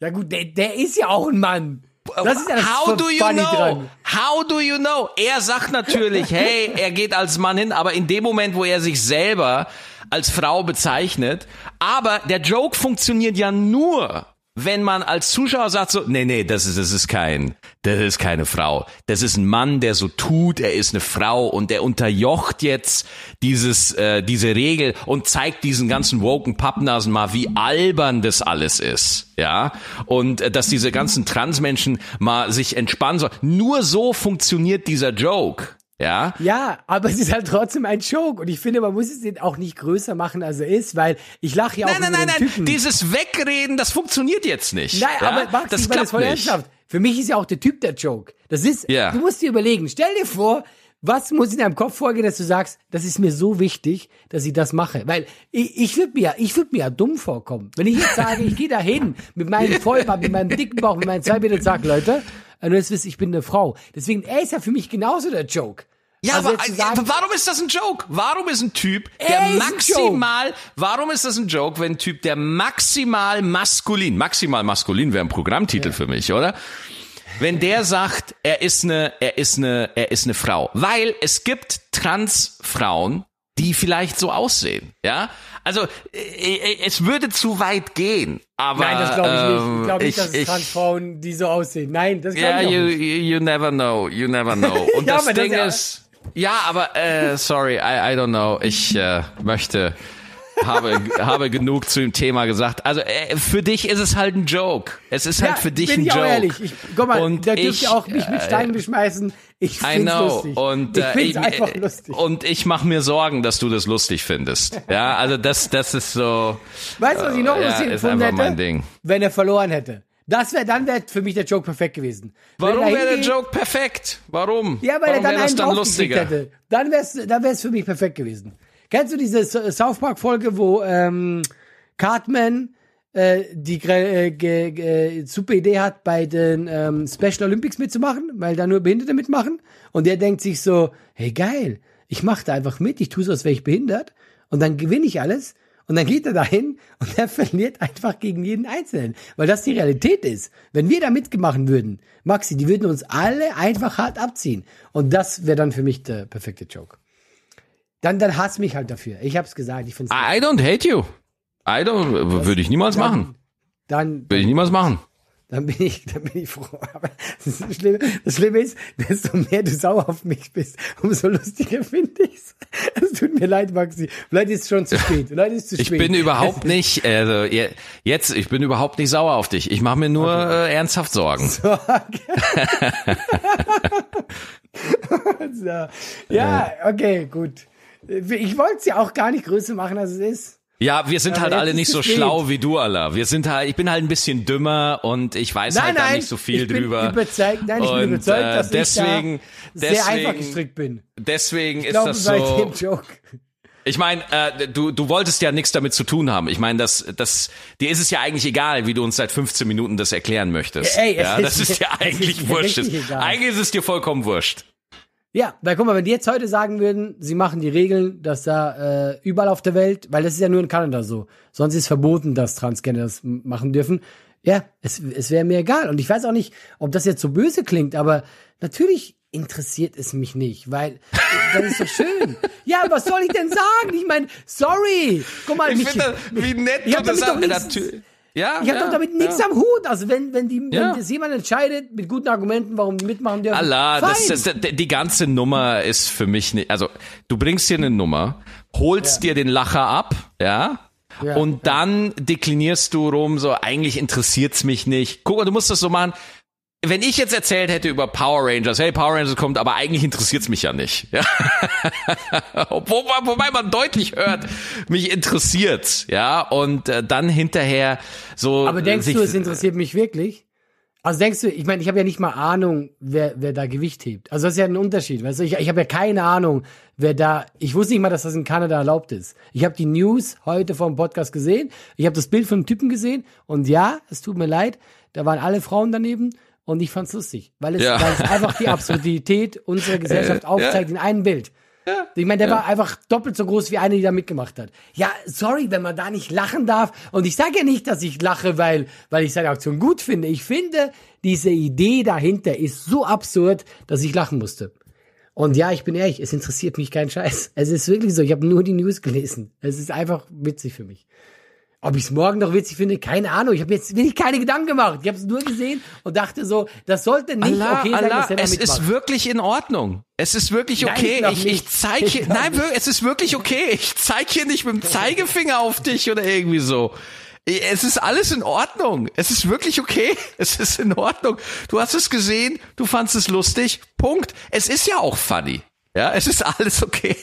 S2: Ja gut, der, der ist ja auch ein Mann.
S1: Das ist ja das How do you know? Dran. How do you know? Er sagt natürlich, hey, er geht als Mann hin, aber in dem Moment, wo er sich selber als Frau bezeichnet, aber der Joke funktioniert ja nur, wenn man als Zuschauer sagt so, nee, nee, das ist, das ist kein, das ist keine Frau. Das ist ein Mann, der so tut, er ist eine Frau und der unterjocht jetzt dieses, äh, diese Regel und zeigt diesen ganzen woken Pappnasen mal, wie albern das alles ist. Ja. Und äh, dass diese ganzen Transmenschen mal sich entspannen sollen. Nur so funktioniert dieser Joke. Ja.
S2: Ja, aber es ist halt trotzdem ein Joke. Und ich finde, man muss es auch nicht größer machen, als er ist, weil ich lache ja auch
S1: nein, nein, nein, Typen. Dieses Wegreden, das funktioniert jetzt nicht.
S2: Nein, ja? aber Max, das, das voll nicht. ernsthaft. Für mich ist ja auch der Typ der Joke. Das ist, ja. du musst dir überlegen, stell dir vor, was muss in deinem Kopf vorgehen, dass du sagst, das ist mir so wichtig, dass ich das mache? Weil ich, ich würde mir, ich würde mir ja dumm vorkommen. Wenn ich jetzt sage, ich gehe da hin mit meinem Vollbart, mit meinem dicken Bauch, mit meinen zwei Meter und sage, Leute, und jetzt wisst, ich bin eine Frau. Deswegen, er ist ja für mich genauso der Joke.
S1: Ja, also aber sagen, warum ist das ein Joke? Warum ist ein Typ, der maximal, warum ist das ein Joke, wenn ein Typ, der maximal maskulin, maximal maskulin wäre ein Programmtitel ja. für mich, oder? Wenn der sagt, er ist eine, er ist eine, er ist eine Frau. Weil es gibt Transfrauen, die vielleicht so aussehen, ja? Also, äh, äh, es würde zu weit gehen, aber.
S2: Nein, das glaube ich nicht. Ich glaube nicht, dass es Transfrauen, die so aussehen. Nein, das glaube
S1: yeah,
S2: ich
S1: nicht. You, you never know, you never know. [laughs] Und ja, das Ding das, ist, ja, aber äh, sorry, I, I don't know. Ich äh, möchte habe, habe genug zu dem Thema gesagt. Also äh, für dich ist es halt ein Joke. Es ist halt für dich
S2: bin
S1: ein
S2: ich
S1: Joke.
S2: Auch ehrlich. Ich, guck mal,
S1: Und
S2: da dürft
S1: ich,
S2: ihr auch mich mit Steinen beschmeißen. Ich
S1: I know.
S2: lustig.
S1: Und
S2: ich
S1: äh, ich,
S2: einfach
S1: äh,
S2: lustig.
S1: Und ich mache mir Sorgen, dass du das lustig findest. [laughs] Ja, also das, das ist so.
S2: Weißt du, was ich noch
S1: ja,
S2: lustig
S1: ist
S2: gefunden
S1: einfach
S2: hätte?
S1: mein Ding.
S2: Wenn er verloren hätte. Das wäre, dann wäre für mich der Joke perfekt gewesen.
S1: Warum wäre der Joke perfekt? Warum?
S2: Ja, weil
S1: Warum
S2: er dann
S1: wäre
S2: einen
S1: dann lustiger?
S2: hätte. Dann wär's, dann wär's für mich perfekt gewesen. Kennst du diese South Park Folge, wo ähm, Cartman äh, die äh, ge- super Idee hat, bei den ähm, Special Olympics mitzumachen, weil da nur Behinderte mitmachen. Und der denkt sich so, hey geil, ich mache da einfach mit, ich tue so, als wäre ich behindert und dann gewinne ich alles. Und dann geht er dahin und er [laughs] verliert einfach gegen jeden Einzelnen. Weil das die Realität ist. Wenn wir da mitgemacht würden, Maxi, die würden uns alle einfach hart abziehen. Und das wäre dann für mich der perfekte Joke. Dann, dann hass mich halt dafür. Ich hab's gesagt, ich find's
S1: I don't hate you. I don't, würde ich niemals machen.
S2: dann,
S1: Würde ich niemals machen.
S2: dann bin ich, dann bin ich froh. [laughs] Aber das, das, Schlimme, das Schlimme ist, desto mehr du sauer auf mich bist, umso lustiger [laughs] finde ich's. Es tut mir leid, Maxi. Vielleicht ist es schon zu spät. Vielleicht ist es zu
S1: Ich
S2: spät.
S1: bin überhaupt [laughs] nicht, also je- jetzt, ich bin überhaupt nicht sauer auf dich. Ich mache mir nur äh, ernsthaft Sorgen.
S2: so. Ja, okay, gut. Ich wollte es ja auch gar nicht größer machen, als es ist.
S1: Ja, wir sind
S2: Aber
S1: halt alle nicht so schlau wie du, Allah. Wir sind halt, ich bin halt ein bisschen dümmer und ich weiß
S2: Nein,
S1: halt da
S2: nein,
S1: nicht so viel
S2: ich bin
S1: drüber.
S2: Überzeugt, nein, ich bin
S1: Und,
S2: überzeugt,
S1: äh,
S2: dass
S1: deswegen,
S2: ich da sehr
S1: deswegen,
S2: einfach gestrickt bin.
S1: Deswegen
S2: Ich
S1: ist
S2: glaube,
S1: das so.
S2: Joke.
S1: Ich meine, äh, du, du wolltest ja nichts damit zu tun haben. Ich meine, das, das, dir ist es ja eigentlich egal, wie du uns seit 15 Minuten das erklären möchtest.
S2: Ey, es
S1: ja,
S2: ist
S1: das ist dir [laughs]
S2: es
S1: eigentlich
S2: ist
S1: wurscht. Eigentlich ist es dir vollkommen wurscht.
S2: Ja, weil guck mal, wenn die jetzt heute sagen würden, sie machen die Regeln, dass da äh, überall auf der Welt, weil das ist ja nur in Kanada so, sonst ist verboten, dass Transgender das machen dürfen. Ja, es, es wäre mir egal. Und ich weiß auch nicht, ob das jetzt so böse klingt, aber natürlich interessiert es mich nicht, weil [laughs] das ist doch schön. Ja, was soll ich denn sagen? Ich meine, sorry. Guck mal,
S1: Ich
S2: mich,
S1: finde, wie nett
S2: ich
S1: du das sagst. Ja,
S2: ich habe
S1: ja,
S2: doch damit nichts
S1: ja.
S2: am Hut. Also wenn, wenn die,
S1: Ja.
S2: wenn das jemand entscheidet mit guten Argumenten, warum die mitmachen dürfen.
S1: Allah, das, das, das, die ganze Nummer ist für mich nicht, also du bringst dir eine Nummer, holst dir den Lacher ab, ja,
S2: Ja,
S1: und dann deklinierst du rum, so eigentlich interessiert's mich nicht. Guck mal, du musst das so machen. Wenn ich jetzt erzählt hätte über Power Rangers, hey, Power Rangers kommt, aber eigentlich interessiert's mich ja nicht. Ja? [laughs] wobei, wobei man deutlich hört, mich interessiert's, ja, und äh, dann hinterher so.
S2: Aber denkst
S1: sich,
S2: du, es interessiert mich wirklich? Also denkst du, ich meine, ich habe ja nicht mal Ahnung, wer, wer da Gewicht hebt. Also das ist ja ein Unterschied. Weißt du, ich, ich habe ja keine Ahnung, wer da. Ich wusste nicht mal, dass das in Kanada erlaubt ist. Ich habe die News heute vom Podcast gesehen. Ich habe das Bild von einem Typen gesehen und ja, es tut mir leid, da waren alle Frauen daneben und ich fand's lustig, weil es,
S1: Ja.
S2: weil es einfach die Absurdität unserer [laughs] Gesellschaft aufzeigt in einem Bild. Ich meine, der war einfach doppelt so groß wie eine, die da mitgemacht hat. Ja, sorry, wenn man da nicht lachen darf. Und ich sage ja nicht, dass ich lache, weil, weil ich seine Aktion gut finde. Ich finde, diese Idee dahinter ist so absurd, dass ich lachen musste. Und ja, ich bin ehrlich, es interessiert mich kein Scheiß. Es ist wirklich so, ich habe nur die News gelesen. Es ist einfach witzig für mich. Ob ich es morgen noch witzig finde, keine Ahnung. Ich habe jetzt wirklich keine Gedanken gemacht. Ich habe es nur gesehen und dachte so, das sollte nicht
S1: Allah,
S2: okay sein,
S1: Allah,
S2: da
S1: es
S2: mitmacht.
S1: ist wirklich in Ordnung. Es ist wirklich
S2: Nein,
S1: okay.
S2: ich glaub
S1: ich,
S2: nicht.
S1: ich
S2: Ich
S1: hier,
S2: glaub
S1: nein, wirklich, es ist wirklich okay. Ich zeig hier nicht mit dem Zeigefinger auf dich oder irgendwie so. Es ist alles in Ordnung. Es ist wirklich okay. [laughs] Es ist in Ordnung. Du hast es gesehen, du fandst es lustig. Punkt. Es ist ja auch funny. Ja, es ist alles okay.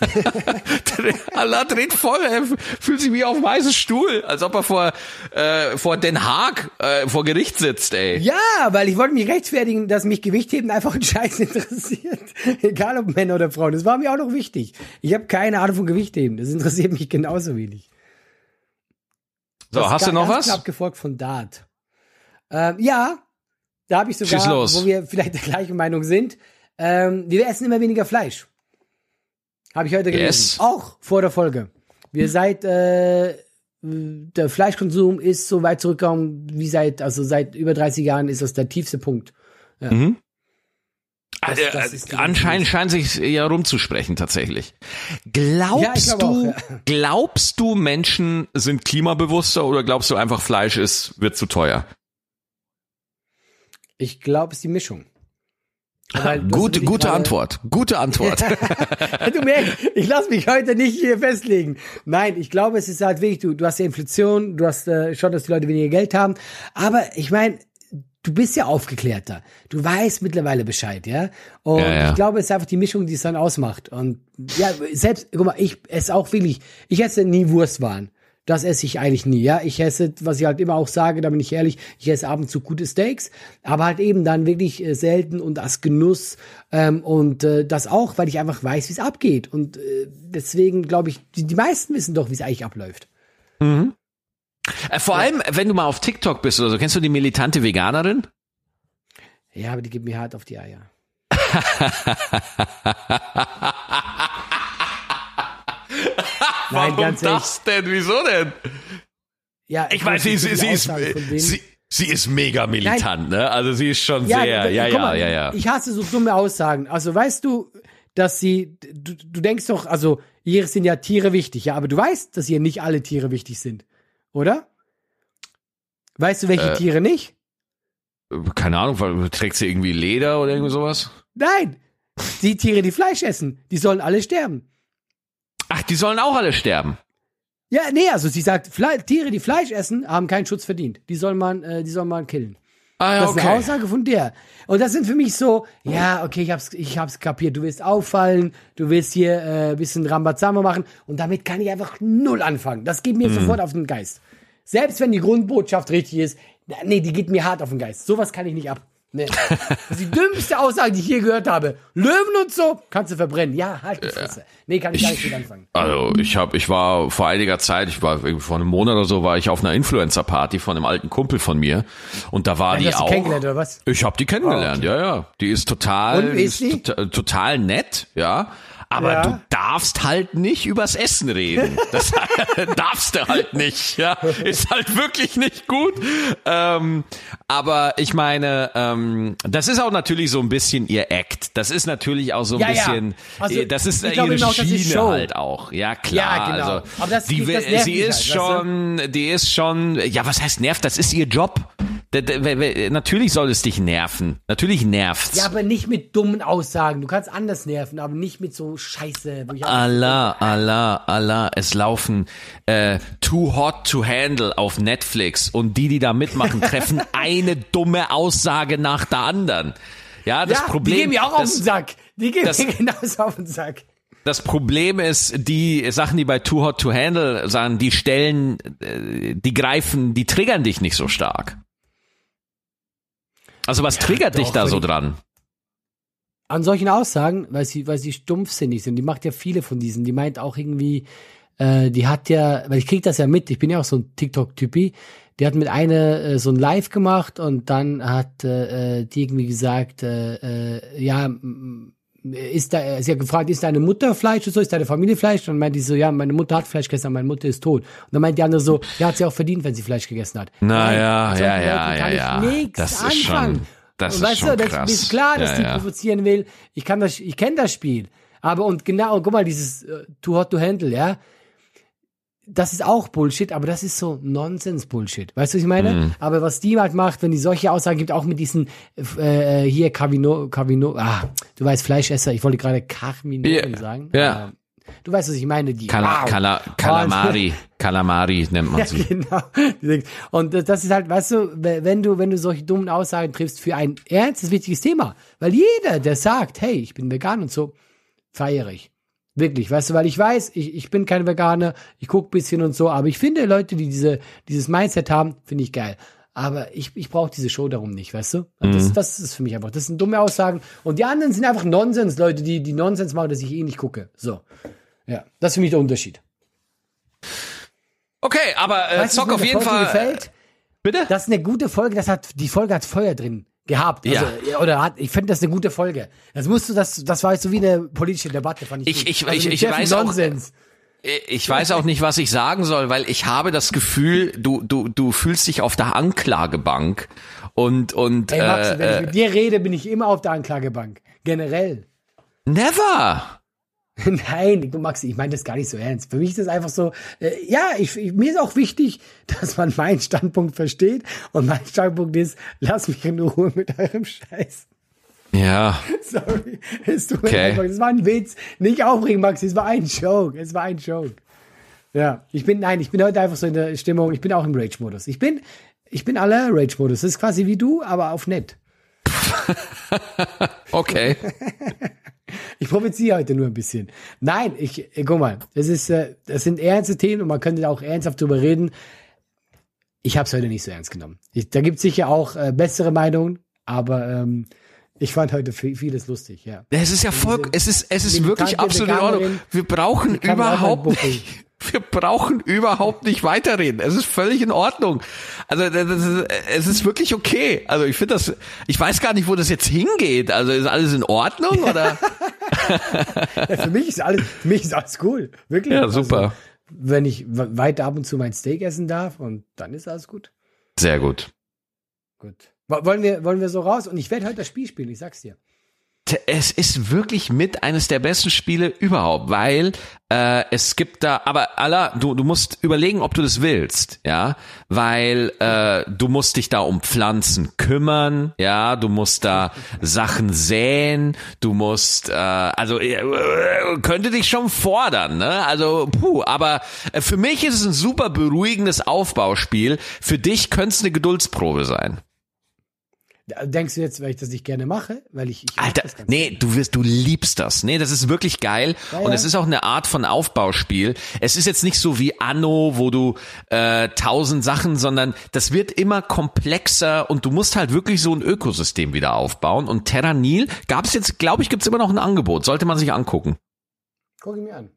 S1: [laughs] Allah dreht voll, er fühlt sich wie auf dem weißen Stuhl, als ob er vor, äh, vor Den Haag äh, vor Gericht sitzt, ey.
S2: Ja, weil ich wollte mich rechtfertigen, dass mich Gewichtheben einfach ein Scheiß interessiert. [laughs] Egal ob Männer oder Frauen. Das war mir auch noch wichtig. Ich habe keine Ahnung von Gewichtheben. Das interessiert mich genauso wenig.
S1: So,
S2: Das
S1: hast du noch was?
S2: knapp gefolgt von Dart. Ähm, ja, da habe ich sogar, wo wir vielleicht der gleichen Meinung sind. Ähm, wir essen immer weniger Fleisch. Habe ich heute gelesen.
S1: Yes.
S2: Auch vor der Folge. Wir seit äh, der Fleischkonsum ist so weit zurückgekommen wie seit also seit über 30 Jahren ist das der tiefste Punkt.
S1: Mhm.
S2: Das-
S1: Also,
S2: das
S1: äh, anscheinend scheint sich ja rumzusprechen tatsächlich. Glaubst
S2: Ja,
S1: du,
S2: auch, ja.
S1: glaubst du, Menschen sind klimabewusster oder glaubst du einfach Fleisch ist wird zu teuer?
S2: Ich glaube, es ist die Mischung.
S1: Gute, gute
S2: gerade-
S1: Antwort. Gute Antwort. [laughs]
S2: du merkst, ich lasse mich heute nicht hier festlegen. Nein, ich glaube, es ist halt wirklich, du, du hast ja Inflation, du hast äh, schon, dass die Leute weniger Geld haben. Aber ich meine, du bist ja aufgeklärter. Du weißt mittlerweile Bescheid, ja. Und
S1: Ja, ja.
S2: ich glaube, es ist einfach die Mischung, die es dann ausmacht. Und ja, selbst, guck mal, ich esse auch wirklich, ich esse nie Wurstwaren. Das esse ich eigentlich nie, ja. Ich esse, was ich halt immer auch sage, da bin ich ehrlich, ich esse ab und zu gute Steaks, aber halt eben dann wirklich äh, selten und als Genuss ähm, und äh, das auch, weil ich einfach weiß, wie es abgeht. Und äh, deswegen glaube ich, die, die meisten wissen doch, wie es eigentlich abläuft.
S1: Äh, Vor allem, wenn du mal auf TikTok bist oder so, kennst du die militante Veganerin?
S2: Ja, aber die gibt mir hart auf die Eier. [laughs] [laughs] Nein, ganz ehrlich.
S1: denn? Wieso denn?
S2: Ja,
S1: Ich weiß, sie, sie, ist, sie, sie ist mega militant, ne? Also sie ist schon
S2: Ja,
S1: sehr, ja, ja,
S2: mal,
S1: ja, ja.
S2: Ich hasse so dumme Aussagen. Also weißt du, dass sie, du, du denkst doch, also hier sind ja Tiere wichtig, ja, aber du weißt, dass hier nicht alle Tiere wichtig sind, oder? Weißt du, welche
S1: Äh.
S2: Tiere nicht?
S1: Keine Ahnung, trägt sie irgendwie Leder oder irgendwie sowas?
S2: Nein, die Tiere, die Fleisch essen, die sollen alle sterben.
S1: Ach, die sollen auch alle sterben.
S2: Ja, nee, also sie sagt, Fle Tiere, die Fleisch essen, haben keinen Schutz verdient. Die soll man, äh, die soll man killen.
S1: Ah,
S2: Das ist eine Aussage von der. Und das sind für mich so, ja, okay, ich hab's, ich hab's kapiert. Du willst auffallen, du willst hier äh, ein bisschen Rambazamba machen und damit kann ich einfach null anfangen. Das geht mir
S1: Mhm.
S2: sofort auf den Geist. Selbst wenn die Grundbotschaft richtig ist, nee, die geht mir hart auf den Geist. Sowas kann ich nicht ab. Nee. Das ist die dümmste Aussage, die ich je gehört habe. Löwen und so, kannst du verbrennen. Ja, halt die Fresse. Nee, kann ich gar nicht mit anfangen.
S1: Also ich habe, ich war vor einiger Zeit, ich war irgendwie vor einem Monat oder so, war ich auf einer Influencer-Party von einem alten Kumpel von mir und da war
S2: Die
S1: die
S2: hast du
S1: auch.
S2: kennengelernt, oder was?
S1: Ich habe die kennengelernt,
S2: Oh, okay.
S1: ja, ja. Die ist total,
S2: Und ist die?
S1: Total, total nett, ja. Aber
S2: Ja.
S1: du darfst halt nicht übers Essen reden. Das [laughs] darfst du halt nicht, ja. Ist halt wirklich nicht gut. Ähm, aber ich meine, ähm, das ist auch natürlich so ein bisschen ihr Act. Das ist natürlich auch so ein
S2: Ja, ja.
S1: bisschen,
S2: Also,
S1: äh, das ist ihre
S2: ist
S1: Schiene
S2: Show.
S1: halt auch. Ja, klar.
S2: Ja, genau.
S1: Also,
S2: Aber das-
S1: die,
S2: das
S1: sie ist
S2: halt, weißt du?
S1: schon, die ist schon, ja, was heißt nervt? Das ist ihr Job. Natürlich soll es dich nerven. Natürlich nervt's.
S2: Ja, aber nicht mit dummen Aussagen. Du kannst anders nerven, aber nicht mit so Scheiße. Wo ich einfach-
S1: Allah, Allah, Allah, es laufen äh, Too Hot to Handle auf Netflix und die, die da mitmachen, [laughs] treffen eine dumme Aussage nach der anderen. Ja, das
S2: ja,
S1: Problem,
S2: die gehen mir auch auf
S1: das,
S2: den Sack. Die gehen
S1: das-
S2: mir [laughs] genauso auf den Sack.
S1: das Problem ist, die Sachen, die bei Too Hot to Handle sagen, die stellen, äh, die greifen, die triggern dich nicht so stark. Also was triggert dich da so dran?
S2: An solchen Aussagen, weil sie, weil sie stumpfsinnig sind, die macht ja viele von diesen. Die meint auch irgendwie, äh, die hat ja, weil ich krieg das ja mit, ich bin ja auch so ein TikTok-Typi, die hat mit einer äh, so ein Live gemacht und dann hat äh, die irgendwie gesagt, äh, äh, ja, ist da, sie hat gefragt, ist deine Mutter Fleisch und so, ist deine Familie Fleisch? Und dann meint die so, ja, meine Mutter hat Fleisch gegessen, meine Mutter ist tot. Und dann meint die andere so, ja, hat sie auch verdient, wenn sie Fleisch gegessen hat.
S1: Na
S2: Nein,
S1: ja, ja, ja, ja, Das ist schon-
S2: anfangen.
S1: das
S2: und
S1: ist
S2: weißt
S1: schon
S2: du, das
S1: krass.
S2: ist klar, dass
S1: Ja,
S2: die
S1: ja.
S2: provozieren will. Ich kann das, ich kenne das Spiel. Aber und genau, guck mal, dieses äh, Too Hot to Handle, ja. Das ist auch Bullshit, aber das ist so Nonsens-Bullshit. Weißt du, was ich meine?
S1: Mhm.
S2: Aber was die halt macht, wenn die solche Aussagen gibt, auch mit diesen äh, hier Cavino, Cavino, ah, du weißt Fleischesser, ich wollte gerade Carminoren
S1: Ja,
S2: sagen.
S1: ja.
S2: aber Du weißt, was ich meine, die.
S1: Kala,
S2: wow.
S1: Kala, Kalamari, Kalamari nennt man
S2: Ja,
S1: sie.
S2: genau. Und das das ist halt, weißt du, wenn du, wenn du solche dummen Aussagen triffst für ein ernstes, wichtiges Thema, weil jeder, der sagt, hey, ich bin vegan und so, feiere ich. Wirklich, weißt du, weil ich weiß, ich, ich bin kein Veganer, ich guck bisschen und so, aber ich finde Leute, die diese, dieses Mindset haben, finde ich geil. Aber ich, ich brauche diese Show darum nicht, weißt du? Und Das, das ist für mich einfach, das sind dumme Aussagen. Und die anderen sind einfach Nonsens, Leute, die, die Nonsens machen, dass ich eh nicht gucke. So. Ja, das ist für mich der Unterschied.
S1: Okay, aber äh,
S2: Weißt
S1: Zock auf jeden
S2: Folge
S1: Fall.
S2: Gefällt?
S1: Bitte?
S2: Das ist eine gute Folge, das hat, die Folge hat Feuer drin gehabt. Also,
S1: Ja.
S2: Oder hat, ich finde das eine gute Folge. Das musst du, das, das war jetzt so wie eine politische Debatte, fand ich.
S1: Ich- ich-
S2: also
S1: ich- ich weiß auch-
S2: Nonsens.
S1: Ich weiß auch nicht, was ich sagen soll, weil ich habe das Gefühl, du, du, du fühlst dich auf der Anklagebank und, und
S2: Ey, wenn
S1: äh,
S2: ich mit dir rede, bin ich immer auf der Anklagebank. Generell.
S1: never. [laughs]
S2: Nein, Maxi, ich meine das gar nicht so ernst. Für mich ist das einfach so, äh, ja, ich, ich, mir ist auch wichtig, [laughs] dass man meinen Standpunkt versteht. Und mein Standpunkt ist, lass mich in Ruhe mit eurem Scheiß.
S1: Ja. [laughs]
S2: Sorry. Es tut mir
S1: Okay.
S2: Max. Es war ein Witz. Nicht aufregen, Max. Es war ein Joke. Es war ein Joke. Ja, ich bin, nein, ich bin heute einfach so in der Stimmung. Ich bin auch im Rage-Modus. Ich bin, ich bin aller Rage-Modus. Das ist quasi wie du, aber auf nett.
S1: Okay.
S2: Ich provoziere heute nur ein bisschen. Nein, ich, äh, guck mal, das ist, äh, das sind ernste Themen und man könnte da auch ernsthaft drüber reden. Ich habe es heute nicht so ernst genommen. Ich, da gibt es sicher auch äh, bessere Meinungen, aber ähm, ich fand heute viel- vieles lustig, ja.
S1: Es ist ja voll, es ist, es ist wirklich absolut in Ordnung. Wir brauchen überhaupt nicht, wir brauchen überhaupt nicht weiterreden. Es ist völlig in Ordnung. Also, ist, es ist wirklich okay. Also, ich finde das, ich weiß gar nicht, wo das jetzt hingeht. Also, ist alles in Ordnung oder? [laughs]
S2: Ja, für mich ist alles, für mich ist alles cool. Wirklich.
S1: Ja, super.
S2: Also, wenn ich weiter ab und zu mein Steak essen darf und dann ist alles gut.
S1: Sehr gut.
S2: Gut. Wo- Wollen wir, wollen wir so raus? Und ich werde heute das Spiel spielen, ich sag's dir.
S1: Es ist wirklich mit eines der besten Spiele überhaupt, weil äh, es gibt da, aber Allah, du, du musst überlegen, ob du das willst, ja, weil äh, du musst dich da um Pflanzen kümmern, ja, du musst da Sachen säen, du musst, äh, also äh, könnte dich schon fordern, ne? Also puh, aber äh, für mich ist es ein super beruhigendes Aufbauspiel. Für dich könnte es eine Geduldsprobe sein.
S2: Denkst du jetzt, weil ich das nicht gerne mache? Weil ich, ich
S1: Alter, nee, du wirst, du liebst das. Nee, das ist wirklich geil.
S2: Ja,
S1: Und
S2: ja.
S1: es ist auch eine Art von Aufbauspiel. Es ist jetzt nicht so wie Anno, wo du äh, tausend Sachen, sondern das wird immer komplexer und du musst halt wirklich so ein Ökosystem wieder aufbauen. Und Terranil gab es jetzt, glaube ich, gibt's immer noch ein Angebot. Sollte man sich angucken.
S2: Guck ich mir an.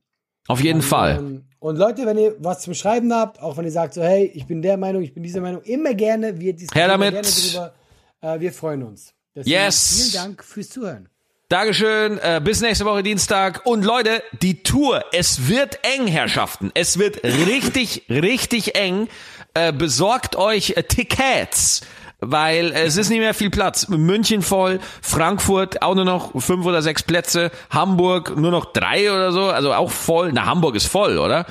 S1: Auf jeden Fall.
S2: Ähm, Und Leute, wenn ihr was zum Schreiben habt, auch wenn ihr sagt so, hey, ich bin der Meinung, ich bin dieser Meinung, immer gerne, wir diskutieren
S1: damit.
S2: gerne drüber. Äh, wir freuen uns. Deswegen
S1: Yes.
S2: Vielen Dank fürs Zuhören.
S1: Dankeschön, äh, bis nächste Woche Dienstag. Und Leute, die Tour, es wird eng, Herrschaften. Es wird richtig, richtig eng. Äh, besorgt euch Tickets, weil es ist nicht mehr viel Platz. München voll, Frankfurt auch nur noch fünf oder sechs Plätze, Hamburg nur noch drei oder so, also auch voll. Na, Hamburg ist voll, oder?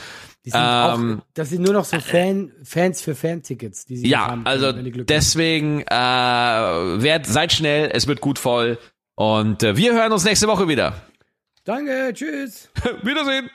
S2: Die sind
S1: Ähm,
S2: auch, das sind nur noch so Fan, Fans für Fantickets, die sie
S1: Ja,
S2: haben,
S1: also
S2: Glück haben.
S1: deswegen äh, werd, seid schnell, es wird gut voll. Und äh, wir hören uns nächste Woche wieder.
S2: Danke, tschüss. [laughs]
S1: Wiedersehen.